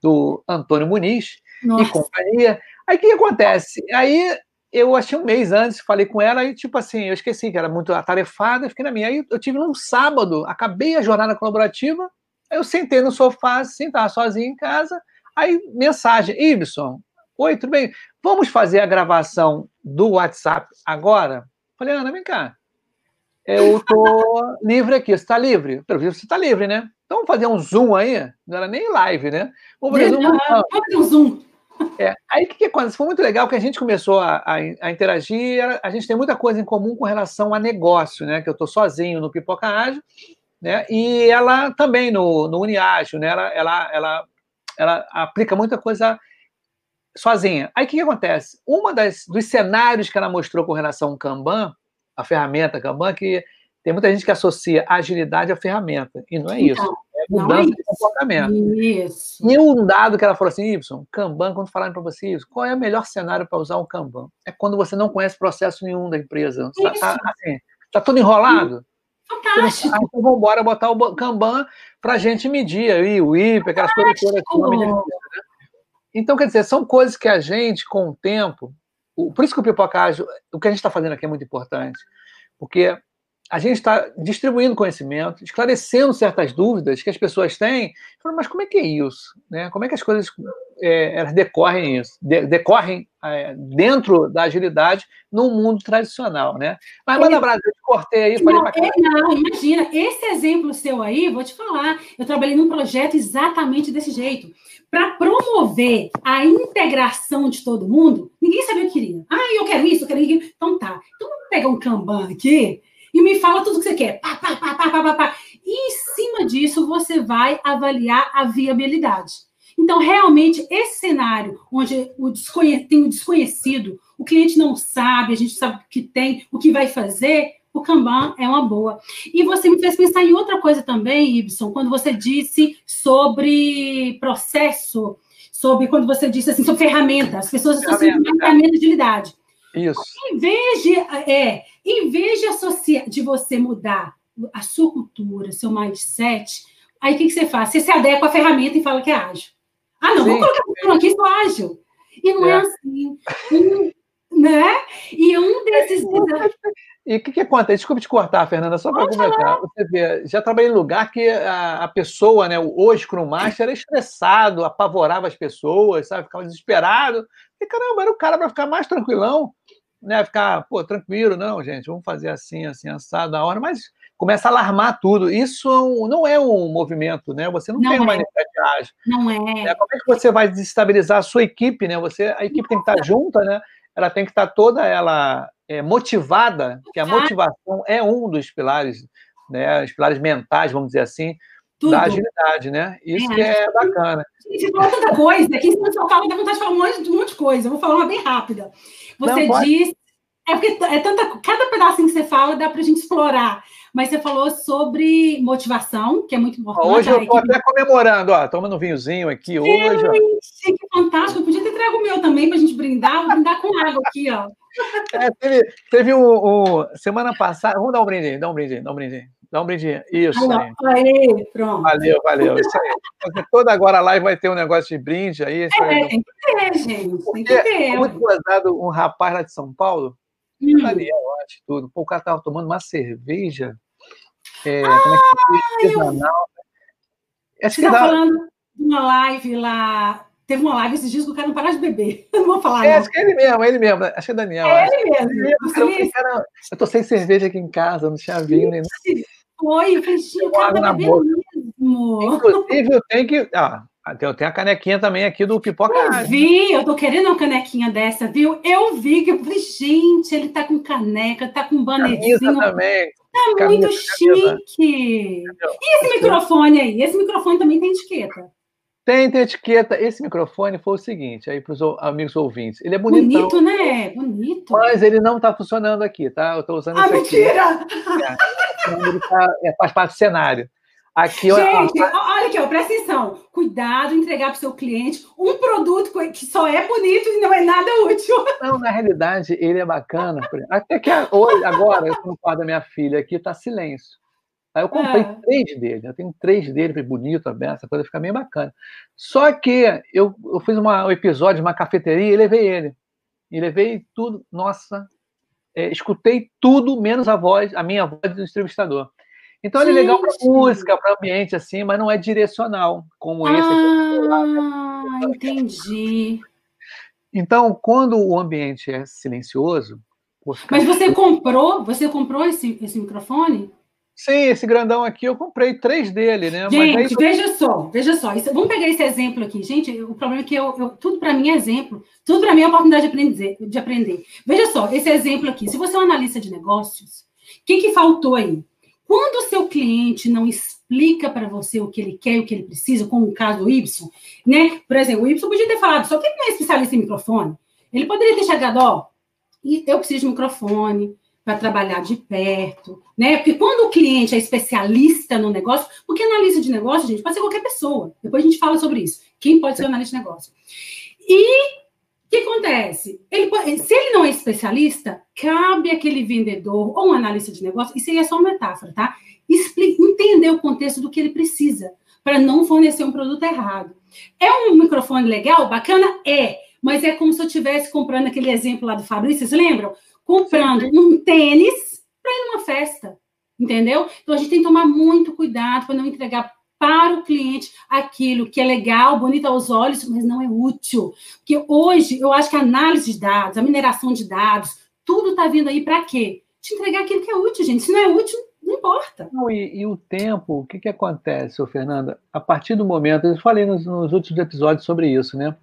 Do Antônio Muniz Nossa. e companhia. Aí o que acontece? Aí eu achei um mês antes, falei com ela e, tipo assim, eu esqueci que era muito atarefada, fiquei na minha. Aí eu tive num sábado, acabei a jornada colaborativa, eu sentei no sofá, assim, tava sozinho em casa, aí mensagem, Ibson, oi, tudo bem? Vamos fazer a gravação do WhatsApp agora? Falei, Ana, vem cá. Eu tô livre aqui, você tá livre? Pelo visto, você tá livre, né? Então vamos fazer um Zoom aí? Não era nem live, né? Vamos fazer um, Vamos fazer um Zoom. É, aí o que, que acontece? Foi muito legal que a gente começou a, a, a, interagir, a gente tem muita coisa em comum com relação a negócio, né? Que eu estou sozinho no Pipoca Ágil, né? E ela também no, no Uniágil, né? Ela, ela, ela, ela aplica muita coisa sozinha. Aí o que, que acontece? Uma das dos cenários que ela mostrou com relação ao Kanban, a ferramenta Kanban, que tem muita gente que associa agilidade à ferramenta, e não é isso. Então, é mudança é de comportamento. Isso. E um dado que ela falou assim, Y, Kanban, quando falarem para você isso, qual é o melhor cenário para usar um Kanban? É quando você não conhece processo nenhum da empresa. Está tá, assim, tá tudo enrolado. Fantástico. Ah, então vamos embora botar o Kanban para a gente medir aí, o IP, aquelas coisas todas. Né? Então, quer dizer, são coisas que a gente, com o tempo, por isso que o Pipocágio, o que a gente está fazendo aqui é muito importante, porque a gente está distribuindo conhecimento, esclarecendo certas dúvidas que as pessoas têm. Mas como é que é isso? Né? Como é que as coisas é, elas decorrem isso? De, decorrem é, dentro da agilidade no mundo tradicional, né? Mas, Manda Brasil, eu te cortei aí, falei não, é, não, imagina, esse exemplo seu aí, vou te falar, eu trabalhei num projeto exatamente desse jeito. Para promover a integração de todo mundo, ninguém sabia o que queria. Ah, eu quero isso, eu quero isso. Então tá. Então vamos pegar um Kanban aqui e me fala tudo o que você quer. Pá, pá, pá, pá, pá, pá, E em cima disso, você vai avaliar a viabilidade. Então, realmente, esse cenário onde o tem o desconhecido, o cliente não sabe, a gente sabe o que tem, o que vai fazer, o Kanban é uma boa. E você me fez pensar em outra coisa também, Ibson, quando você disse sobre processo, sobre quando você disse assim, sobre ferramenta. As pessoas associam ferramenta de agilidade. Isso. Em vez de, é, em vez de, associar, de você mudar a sua cultura, seu mindset, aí o que, que você faz? Você se adequa à ferramenta e fala que é ágil. Ah, não, Sim. vamos colocar aqui, sou ágil. E não é, é assim. Um, né? E um desses E o que, que acontece? Desculpe te cortar, Fernanda, só para comentar. Você vê, já trabalhei em lugar que a, a pessoa, né, o Scrum Master, era estressado, apavorava as pessoas, sabe? Ficava desesperado. E caramba, era o cara para ficar mais tranquilão né, ficar, pô, tranquilo, não, gente, vamos fazer assim, assim, assado na hora, mas começa a alarmar tudo. Isso é não é um movimento, né? Você não, não tem é. uma iniciativa. Não é. Né? Como é que você vai desestabilizar a sua equipe, né? Você, a equipe tem que estar junta, né? Ela tem que estar toda ela é, motivada, que a motivação é um dos pilares, né? Os pilares mentais, vamos dizer assim, tudo. da agilidade, né? Isso é, que é bacana. Gente, falou tanta coisa, aqui em São Paulo dá vontade de falar um monte, um monte de coisa. Eu vou falar uma bem rápida. Você Não, disse. É porque é tanta. Cada pedacinho que você fala dá para a gente explorar. Mas você falou sobre motivação, que é muito importante. Hoje eu estou até comemorando, ó, tomando um vinhozinho aqui hoje. Gente, que fantástico. Eu podia ter trago o meu também para a gente brindar. Vou brindar com água aqui, ó. É, teve, teve um, um, Semana passada. Vamos dar um brinde, dá um brinde, dá um brinde. Dá um brindinho. Isso. aí. aí, pronto. Valeu, valeu. Isso aí. Toda agora a live vai ter um negócio de brinde aí. É, tem que ter, gente. Tem que ter. É muito gozado um rapaz lá de São Paulo, hum. Daniel, acho tudo. Pô, o cara tava tomando uma cerveja. É, ah, como é que é? Artesanal. Acho Você que tá dá... falando de uma live lá Teve uma live esses dias que o cara não para de beber. Eu não vou falar. É, não. acho que é ele mesmo, é ele mesmo. Acho que é Daniel. É ele mesmo. Eu, cara, eu tô sem cerveja aqui em casa, não tinha vinho nem Foi, eu falei, o cara tá bebendo mesmo. Inclusive, eu tenho que. Ah, eu tenho a canequinha também aqui do Pipoca. Eu vi, eu tô querendo uma canequinha dessa, viu? Eu vi que eu falei, gente, ele tá com caneca, tá com banezinho. também. Tá camisa, muito chique. Camisa. E esse microfone aí? Esse microfone também tem etiqueta. Tem, tem etiqueta. Esse microfone foi o seguinte, aí para os amigos ouvintes. Ele é bonitão. Bonito, né? Bonito. Mas ele não está funcionando aqui, tá? Eu estou usando ah, mentira! É, tá, é, faz parte do cenário. Aqui, Gente, ó, olha aqui, ó, presta atenção. Cuidado em entregar para o seu cliente um produto que só é bonito e não é nada útil. Não, na realidade, ele é bacana. Até que hoje, agora, eu estou no quarto da minha filha aqui, está silêncio. Aí eu comprei é. três dele, eu tenho três dele, bonito, aberto, essa coisa fica bem bacana. Só que eu, eu fiz uma, um episódio de uma cafeteria e levei ele. E levei tudo, nossa, é, escutei tudo menos a voz, a minha voz do entrevistador. Então ele é legal para música, para ambiente assim, mas não é direcional como esse. Ah, entendi. Então, quando o ambiente é silencioso, mas você comprou, você comprou esse, esse microfone? Sim, esse grandão aqui eu comprei três dele, né? Gente, aí... veja só, veja só. Isso, vamos pegar esse exemplo aqui. Gente, o problema é que eu, eu tudo para mim é exemplo. Tudo para mim é oportunidade de aprender, de aprender. Veja só, esse exemplo aqui. Se você é um analista de negócios, o que, que faltou aí? Quando o seu cliente não explica para você o que ele quer e o que ele precisa, como o caso do Y, né? Por exemplo, o Y podia ter falado, só que ele não é especialista em microfone. Ele poderia ter chegado, ó, eu preciso de microfone, para trabalhar de perto, né? Porque quando o cliente é especialista no negócio, porque analista de negócio, gente, pode ser qualquer pessoa. Depois a gente fala sobre isso. Quem pode ser analista de negócio? E o que acontece? Ele se ele não é especialista, cabe aquele vendedor ou um analista de negócio, isso aí é só uma metáfora, tá? Entender o contexto do que ele precisa, para não fornecer um produto errado. É um microfone legal, bacana? É. Mas é como se eu estivesse comprando aquele exemplo lá do Fabrício, vocês lembram? Comprando um tênis para ir numa festa. entendeu? Então a gente tem que tomar muito cuidado para não entregar para o cliente aquilo que é legal, bonito aos olhos, mas não é útil. Porque hoje eu acho que a análise de dados, a mineração de dados, tudo está vindo aí para quê? Te entregar aquilo que é útil, gente. Se não é útil, não importa. Não, e, e, o tempo, o que, que acontece, ô Fernanda? A partir do momento, eu falei nos, nos últimos episódios sobre isso, né?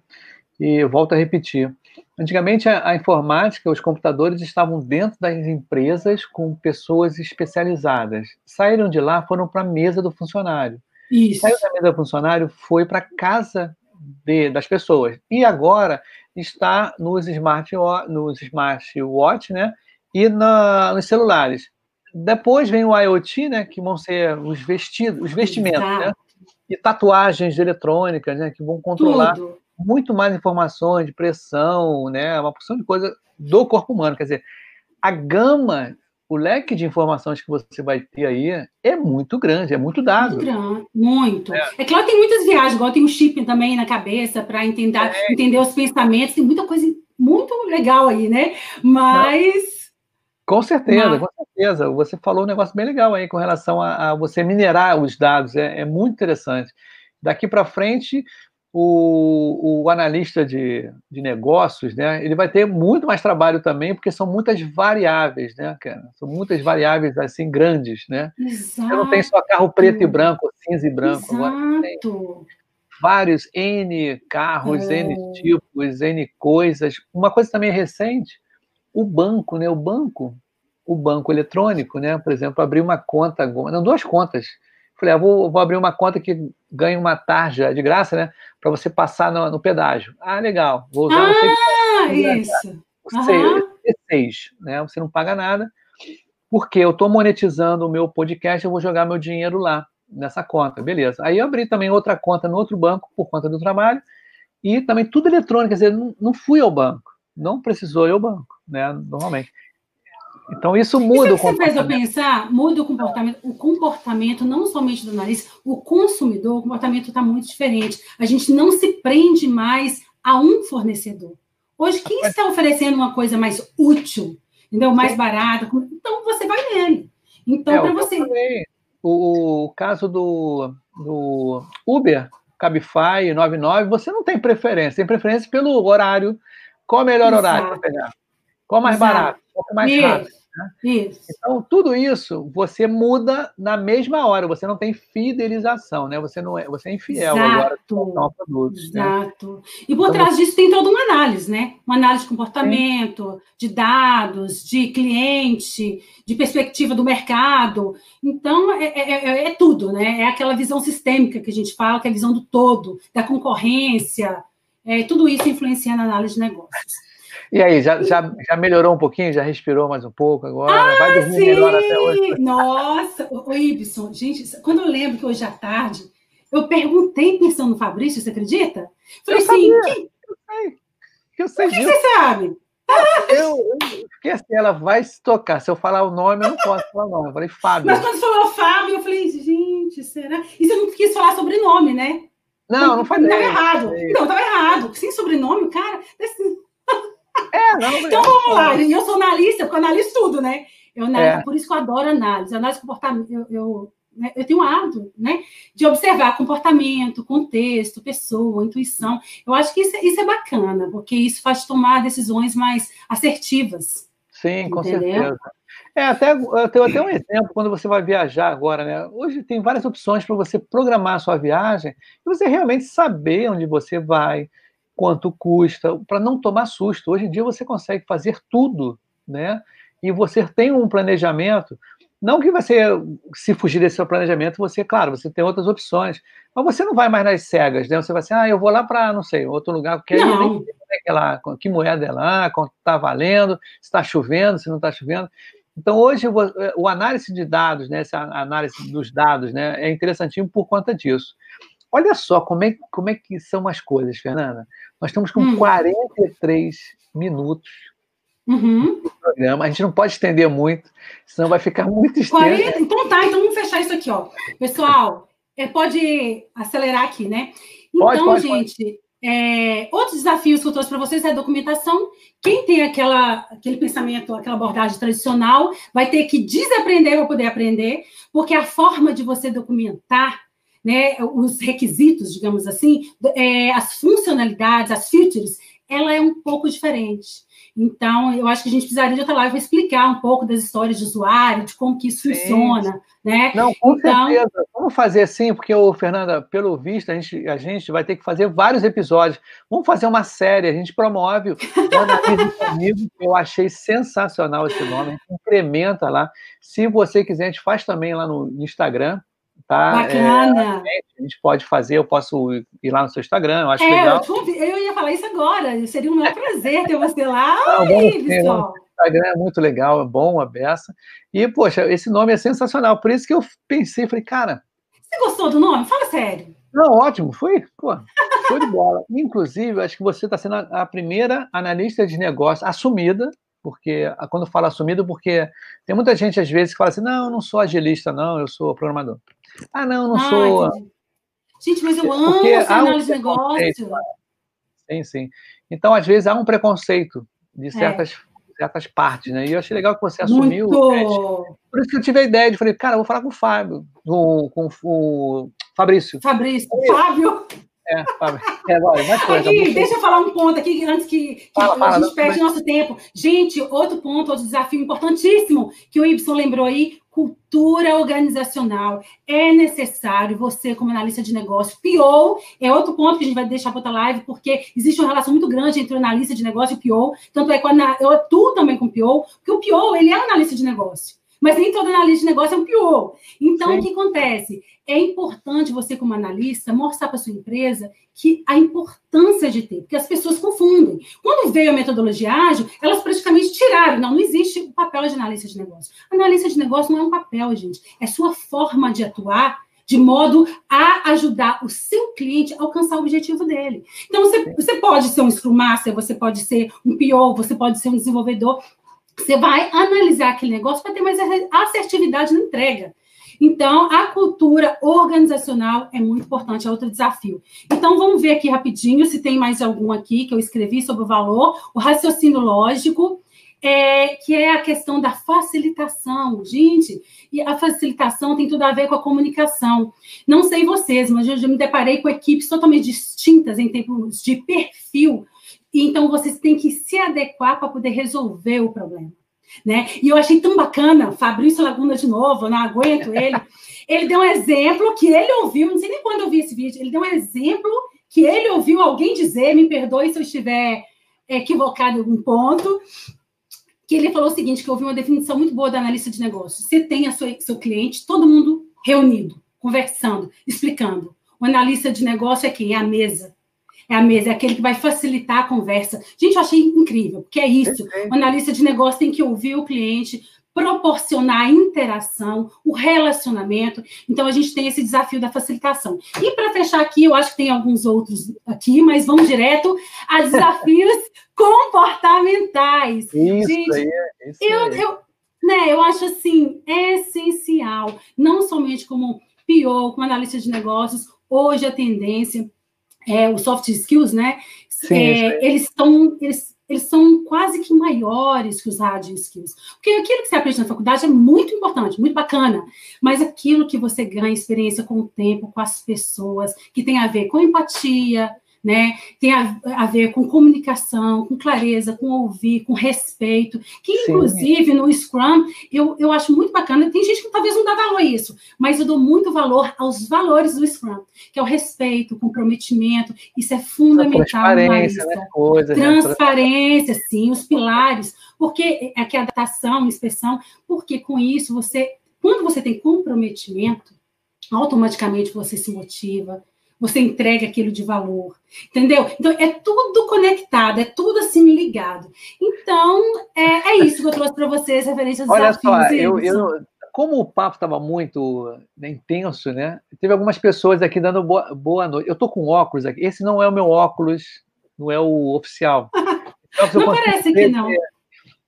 E eu volto a repetir. Antigamente, a, a, informática, os computadores estavam dentro das empresas com pessoas especializadas. Saíram de lá, foram para a mesa do funcionário. Isso. Saiu da mesa do funcionário, foi para a casa de, das pessoas. E agora está nos smart, nos smartwatch, né? E na, nos celulares. Depois vem o IoT, né? Que vão ser os vestidos, os vestimentos, né? E tatuagens eletrônicas, né? Que vão controlar Tudo. Muito mais informações de pressão, né? Uma porção de coisa do corpo humano. Quer dizer, a gama o leque de informações que você vai ter aí é muito grande, é muito dado. Muito grande, muito. É, é claro, tem muitas viagens, igual tem um chip também na cabeça para entender, é. entender os pensamentos, tem muita coisa muito legal aí, né? Mas. Com certeza, Mas... com certeza. Você falou um negócio bem legal aí com relação a, a você minerar os dados, é, é muito interessante. Daqui para frente, o, o analista de, de negócios, né, ele vai ter muito mais trabalho também, porque são muitas variáveis, né, cara? São muitas variáveis, assim, grandes, né? Exato. Você não tem só carro preto e branco, cinza e branco. Exato. vários N carros, é. N tipos, N coisas. Uma coisa também recente, o banco, né? O banco, o banco eletrônico, né? Por exemplo, abrir uma conta, não, duas contas, Falei, ah, vou, vou, abrir uma conta que ganha uma tarja de graça, né? Para você passar no, no, pedágio. Ah, legal. Vou usar ah, você. isso. O uhum. C6, né? Você não paga nada. Porque eu estou monetizando o meu podcast, eu vou jogar meu dinheiro lá, nessa conta. Beleza. Aí eu abri também outra conta no outro banco, por conta do trabalho. E também tudo eletrônico, quer dizer, não, não fui ao banco. Não precisou ir ao banco, né? Normalmente. Então isso muda isso o comportamento. Você fez eu pensar, muda o comportamento, o comportamento não somente do nariz, o consumidor, o comportamento está muito diferente. A gente não se prende mais a um fornecedor. Hoje, quem está oferecendo uma coisa mais útil, entendeu? mais barata, então você vai nele. Então, é, para você. O, o, caso do, do Uber, Cabify, 99, você não tem preferência, tem preferência pelo horário. Qual é o melhor Exato. horário para pegar? Qual é mais Exato. barato? Qual é mais Isso. rápido? Né? Isso. Então, tudo isso você muda na mesma hora, você não tem fidelização, né? Você não é, você é infiel Exato. agora com produtos. Né? Exato. Né? E por então, trás disso tem toda uma análise, né? Uma análise de comportamento, Sim. de dados, de cliente, de perspectiva do mercado. Então, é, é, é, é tudo, né? É aquela visão sistêmica que a gente fala, que é a visão do todo, da concorrência. É, tudo isso influencia na análise de negócios. E aí, já, já, já melhorou um pouquinho? Já respirou mais um pouco agora? Ah, Vai dormir sim! melhor até hoje? Nossa, o Ibson, gente, quando eu lembro que hoje à tarde, eu perguntei pensando no Fabrício, você acredita? Falei eu assim, quem... eu sei, eu sei. O que você sabe? Eu, eu, porque assim, ela vai se tocar. Se eu falar o nome, eu não posso falar o nome. Eu falei Fábio. Mas quando você falou Fábio, eu falei, gente, será? E você não quis falar sobrenome, né? Não, não falei. Estava errado. Não, estava errado. Sem sobrenome, é, não, então vamos lá. Eu sou analista, porque eu analiso tudo, né? Eu analiso, é. Por isso que eu adoro análise. Análise de comportamento. Eu, eu, né, eu tenho um hábito né, de observar comportamento, contexto, pessoa, intuição. Eu acho que isso, isso é bacana, porque isso faz tomar decisões mais assertivas. Sim, com entendeu? certeza. É, até, eu tenho até um exemplo quando você vai viajar agora, né? Hoje tem várias opções para você programar a sua viagem e você realmente saber onde você vai, quanto custa, para não tomar susto. Hoje em dia você consegue fazer tudo, né? E você tem um planejamento, não que você, se fugir desse seu planejamento, você, claro, você tem outras opções, mas você não vai mais nas cegas, né? Você vai assim, ah, eu vou lá para, não sei, outro lugar, porque não. aí nem é lá, que moeda é lá, quanto está valendo, se está chovendo, se não está chovendo. Então, hoje, o análise de dados, né, essa análise dos dados, né, é interessantinho por conta disso. Olha só como é, como é que são as coisas, Fernanda. Nós estamos com hum. 43 minutos uhum. programa. A gente não pode estender muito, senão vai ficar muito extenso. Então tá, então vamos fechar isso aqui, ó. Pessoal, é, pode acelerar aqui, né? Então, pode, pode, gente, pode. É, outros desafios que eu trouxe para vocês é a documentação. Quem tem aquela, aquele pensamento, aquela abordagem tradicional, vai ter que desaprender para poder aprender, porque a forma de você documentar né, os requisitos, digamos assim, é, as funcionalidades, as features, ela é um pouco diferente. Então, eu acho que a gente precisaria de outra live para explicar um pouco das histórias de usuário, de como que isso Sim. funciona, né? Não, com então... certeza. Vamos fazer assim, porque, o Fernanda, pelo visto, a gente, a gente vai ter que fazer vários episódios. Vamos fazer uma série, a gente promove o comigo, eu achei sensacional esse nome, a gente incrementa lá. Se você quiser, a gente faz também lá no Instagram, Tá? Bacana. É, a gente pode fazer, eu posso ir lá no seu Instagram, eu acho é, legal. Eu, ia falar isso agora, seria um maior prazer ter você lá. Não, Oi. O Instagram é muito legal, é bom, a beça. E, poxa, esse nome é sensacional, por isso que eu pensei, falei, cara... Você gostou do nome? Fala sério. Não, ótimo, foi, pô, show de bola. Inclusive, acho que você está sendo a primeira analista de negócio assumida porque quando fala assumido, porque tem muita gente às vezes que fala assim, não, eu não sou agilista, não, eu sou programador. Ah, não, não ah, sou. Gente, mas eu amo porque análise um de negócio. Sim, sim. Então, às vezes, há um preconceito de é. certas, é. certas partes, né? E eu achei legal que você assumiu. Muito... Por isso que eu tive a ideia de falei, cara, eu vou falar com o Fábio, com, com o Fabrício. Fabrício, Fábio. É, é, agora, coisa, aqui, deixa eu falar um ponto aqui antes que, que fala, fala, a gente perde nosso tempo. Gente, outro ponto, outro desafio importantíssimo que o Ibson lembrou aí, cultura organizacional. É necessário você, como analista de negócio, PO, é outro ponto que a gente vai deixar para outra live, porque existe uma relação muito grande entre o analista de negócio e o PO, tanto é que eu atuo também com o PO, porque o PO, ele é um analista de negócio mas nem todo analista de negócio é um PO. Então, Sim. o que acontece? É importante você, como analista, mostrar para sua empresa que a importância de ter, porque as pessoas confundem. Quando veio a metodologia ágil, elas praticamente tiraram. Não, não existe o papel de analista de negócio. Analista de negócio não é um papel, gente. É sua forma de atuar de modo a ajudar o seu cliente a alcançar o objetivo dele. Então, você, você pode ser um Scrum Master, você pode ser um PO, você pode ser um desenvolvedor, você vai analisar aquele negócio para ter mais assertividade na entrega. Então, a cultura organizacional é muito importante, é outro desafio. Então, vamos ver aqui rapidinho se tem mais algum aqui que eu escrevi sobre o valor, o raciocínio lógico, é, que é a questão da facilitação. Gente, e a facilitação tem tudo a ver com a comunicação. Não sei vocês, mas eu já me deparei com equipes totalmente distintas em termos de perfil então, vocês têm que se adequar para poder resolver o problema. Né? E eu achei tão bacana, Fabrício Laguna de novo, eu não aguento ele. Ele deu um exemplo que ele ouviu, não sei nem quando eu vi esse vídeo, ele deu um exemplo que ele ouviu alguém dizer, me perdoe se eu estiver equivocado em algum ponto, que ele falou o seguinte, que eu ouvi uma definição muito boa da analista de negócios. Você tem a sua, seu cliente, todo mundo reunido, conversando, explicando. O analista de negócio é quem? É a mesa é a mesa, é aquele que vai facilitar a conversa. Gente, eu achei incrível, porque é isso. O analista de negócio tem que ouvir o cliente, proporcionar a interação, o relacionamento. Então, a gente tem esse desafio da facilitação. E para fechar aqui, eu acho que tem alguns outros aqui, mas vamos direto a desafios comportamentais. Isso gente, aí, isso eu, aí. eu, né, eu acho assim, essencial, não somente como PO, como analista de negócios, hoje a tendência é, os soft skills, né? Sim, é, eles estão. Eles, eles são quase que maiores que os hard skills. Porque aquilo que você aprende na faculdade é muito importante, muito bacana, mas aquilo que você ganha experiência com o tempo, com as pessoas, que tem a ver com empatia, né? Tem a, a, ver com comunicação, com clareza, com ouvir, com respeito, que inclusive Sim. no Scrum eu, eu acho muito bacana. Tem gente que talvez não dá valor a isso, mas eu dou muito valor aos valores do Scrum, que é o respeito, o comprometimento, isso é fundamental. Transparência, né? Coisa, né? transparência, né? sim, os pilares, porque aqui é a adaptação, inspeção, porque com isso você, quando você tem comprometimento, automaticamente você se motiva, você entrega aquilo de valor, entendeu? Então, é tudo conectado, é tudo assim ligado. Então, é, é isso que eu trouxe para vocês, referência aos Olha desafios. Só, eu, eu, como o papo estava muito né, intenso, né? Teve algumas pessoas aqui dando boa, boa noite. Eu estou com óculos aqui. Esse não é o meu óculos, não é o oficial. Então, não parece que não.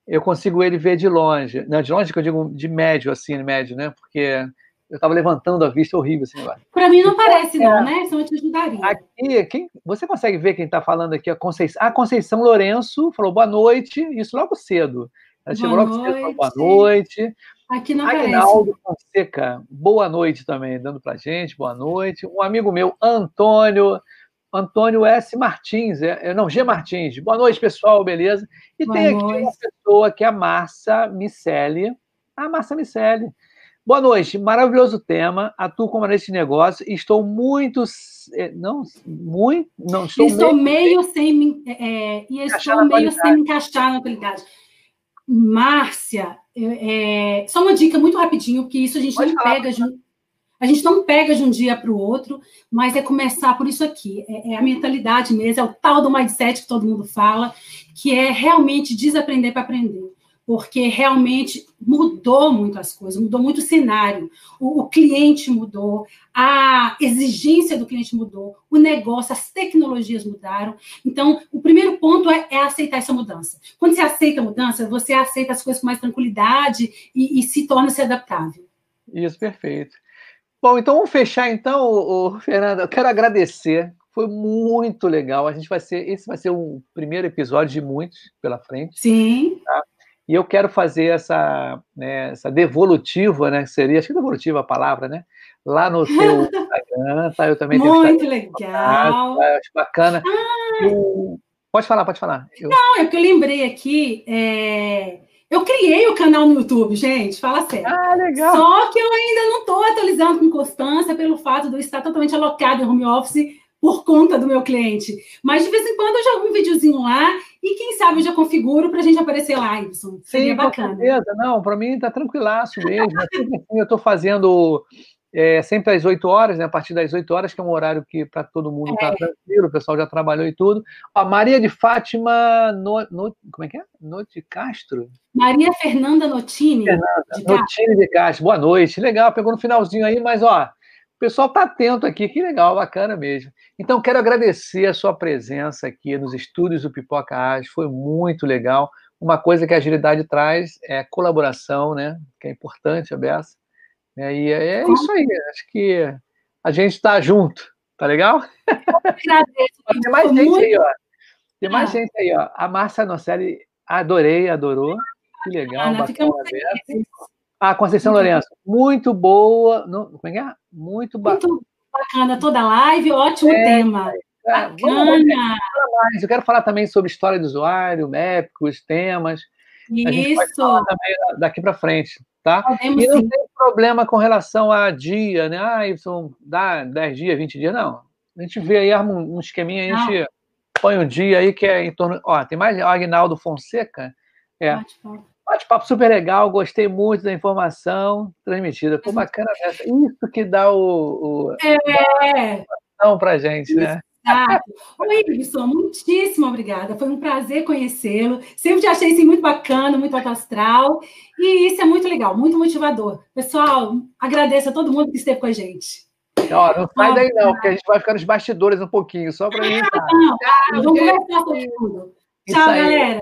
Eu consigo ele ver de longe. Não, de longe que eu digo de médio, assim, médio, né? Porque eu estava levantando a vista, horrível esse negócio. Para mim não parece, não, é, né? Senão eu te ajudaria. Aqui, quem, você consegue ver quem está falando aqui? A Conceição, a Conceição Lourenço falou boa noite, isso logo cedo. Ela chegou logo cedo, falou boa noite. Aqui não Agnaldo Fonseca, boa noite também, dando para gente, boa noite. Um amigo meu, Antônio, Antônio S. Martins, é, é, não, G. Martins. Boa noite, pessoal, beleza? E boa tem aqui noite. uma pessoa que é a Márcia Micelli. A Márcia Micelli. Boa noite, maravilhoso tema. Atuo como de negócio e estou muito. É, não, muito. Não, estou, estou meio, meio sem. É, e estou meio sem me encaixar na qualidade. Márcia, é, só uma dica muito rapidinho, que isso a gente Pode não falar, pega de um, a gente não pega de um dia para o outro, mas é começar por isso aqui. É, é, a mentalidade mesmo, é o tal do mindset que todo mundo fala, que é realmente desaprender para aprender porque realmente mudou muito as coisas, mudou muito o cenário. O, o, cliente mudou, a exigência do cliente mudou, o negócio, as tecnologias mudaram. Então, o primeiro ponto é, é aceitar essa mudança. Quando você aceita a mudança, você aceita as coisas com mais tranquilidade e, e se torna-se adaptável. Isso, perfeito. Bom, então vamos fechar então, o, Fernanda. Eu quero agradecer. Foi muito legal. A gente vai ser, esse vai ser o primeiro episódio de muitos pela frente. Sim. Tá? E eu quero fazer essa, né, essa devolutiva, né? Seria, acho que devolutiva a palavra, né? Lá no seu Instagram, tá? Eu também Muito tenho legal. Tá? Acho bacana. Ah. Eu... Pode falar, pode falar. Eu... Não, é porque eu lembrei aqui. É... Eu criei o canal no YouTube, gente, fala sério. Ah, legal. Só que eu ainda não estou atualizando com constância pelo fato de eu estar totalmente alocado em home office por conta do meu cliente. Mas de vez em quando eu jogo um videozinho lá e quem sabe eu já configuro para a gente aparecer lá, Ibson. Seria Sim, bacana. Certeza. Não, para mim está tranquilaço mesmo. assim, eu estou fazendo é, sempre às 8 horas, né? A partir das 8 horas, que é um horário que para todo mundo está é. tranquilo, o pessoal já trabalhou e tudo. A Maria de Fátima no, no, como é que é? Noti Castro? Maria Fernanda Notini. Fernanda, de Notini de Castro. Boa noite. Legal, pegou no finalzinho aí, mas ó, o pessoal está atento aqui, que legal, bacana mesmo. Então, quero agradecer a sua presença aqui nos estúdios do Pipoca Ágil, foi muito legal. Uma coisa que a agilidade traz é colaboração, né? Que é importante, a Bessa. É, e é, é isso aí, acho que a gente está junto, tá legal? Agradeço. Tem mais gente muito... aí, ó. Tem mais ah. gente aí, ó. A Márcia Nocelli, adorei, adorou. Que legal, Ana, bacana. Ah, Conceição muito Lourenço, muito boa. No, como é que é? Muito bacana. Muito bacana toda a live, ótimo é, tema. É, bacana. Vamos, vamos Eu quero falar também sobre história do usuário, mépicos, temas. Isso. Também daqui para frente, tá? Podemos, e não sim. tem problema com relação a dia, né? Ah, são dá 10 dias, 20 dias, não. A gente vê aí, arma um esqueminha, a gente não. põe um dia aí que é em torno. Ó, tem mais o Agnaldo Fonseca. É. Bate-papo super legal, gostei muito da informação transmitida. Foi bacana essa. Isso que dá o. o é. Dá para gente, né? Exato. Oi, Ibson, muitíssimo obrigada. Foi um prazer conhecê-lo. Sempre te achei assim, muito bacana, muito alto astral. E isso é muito legal, muito motivador. Pessoal, agradeço a todo mundo que esteve com a gente. Ó, não sai daí, não, porque a gente vai ficar nos bastidores um pouquinho, só para mim. Não, não, vamos conversar sobre tudo. Tchau, galera.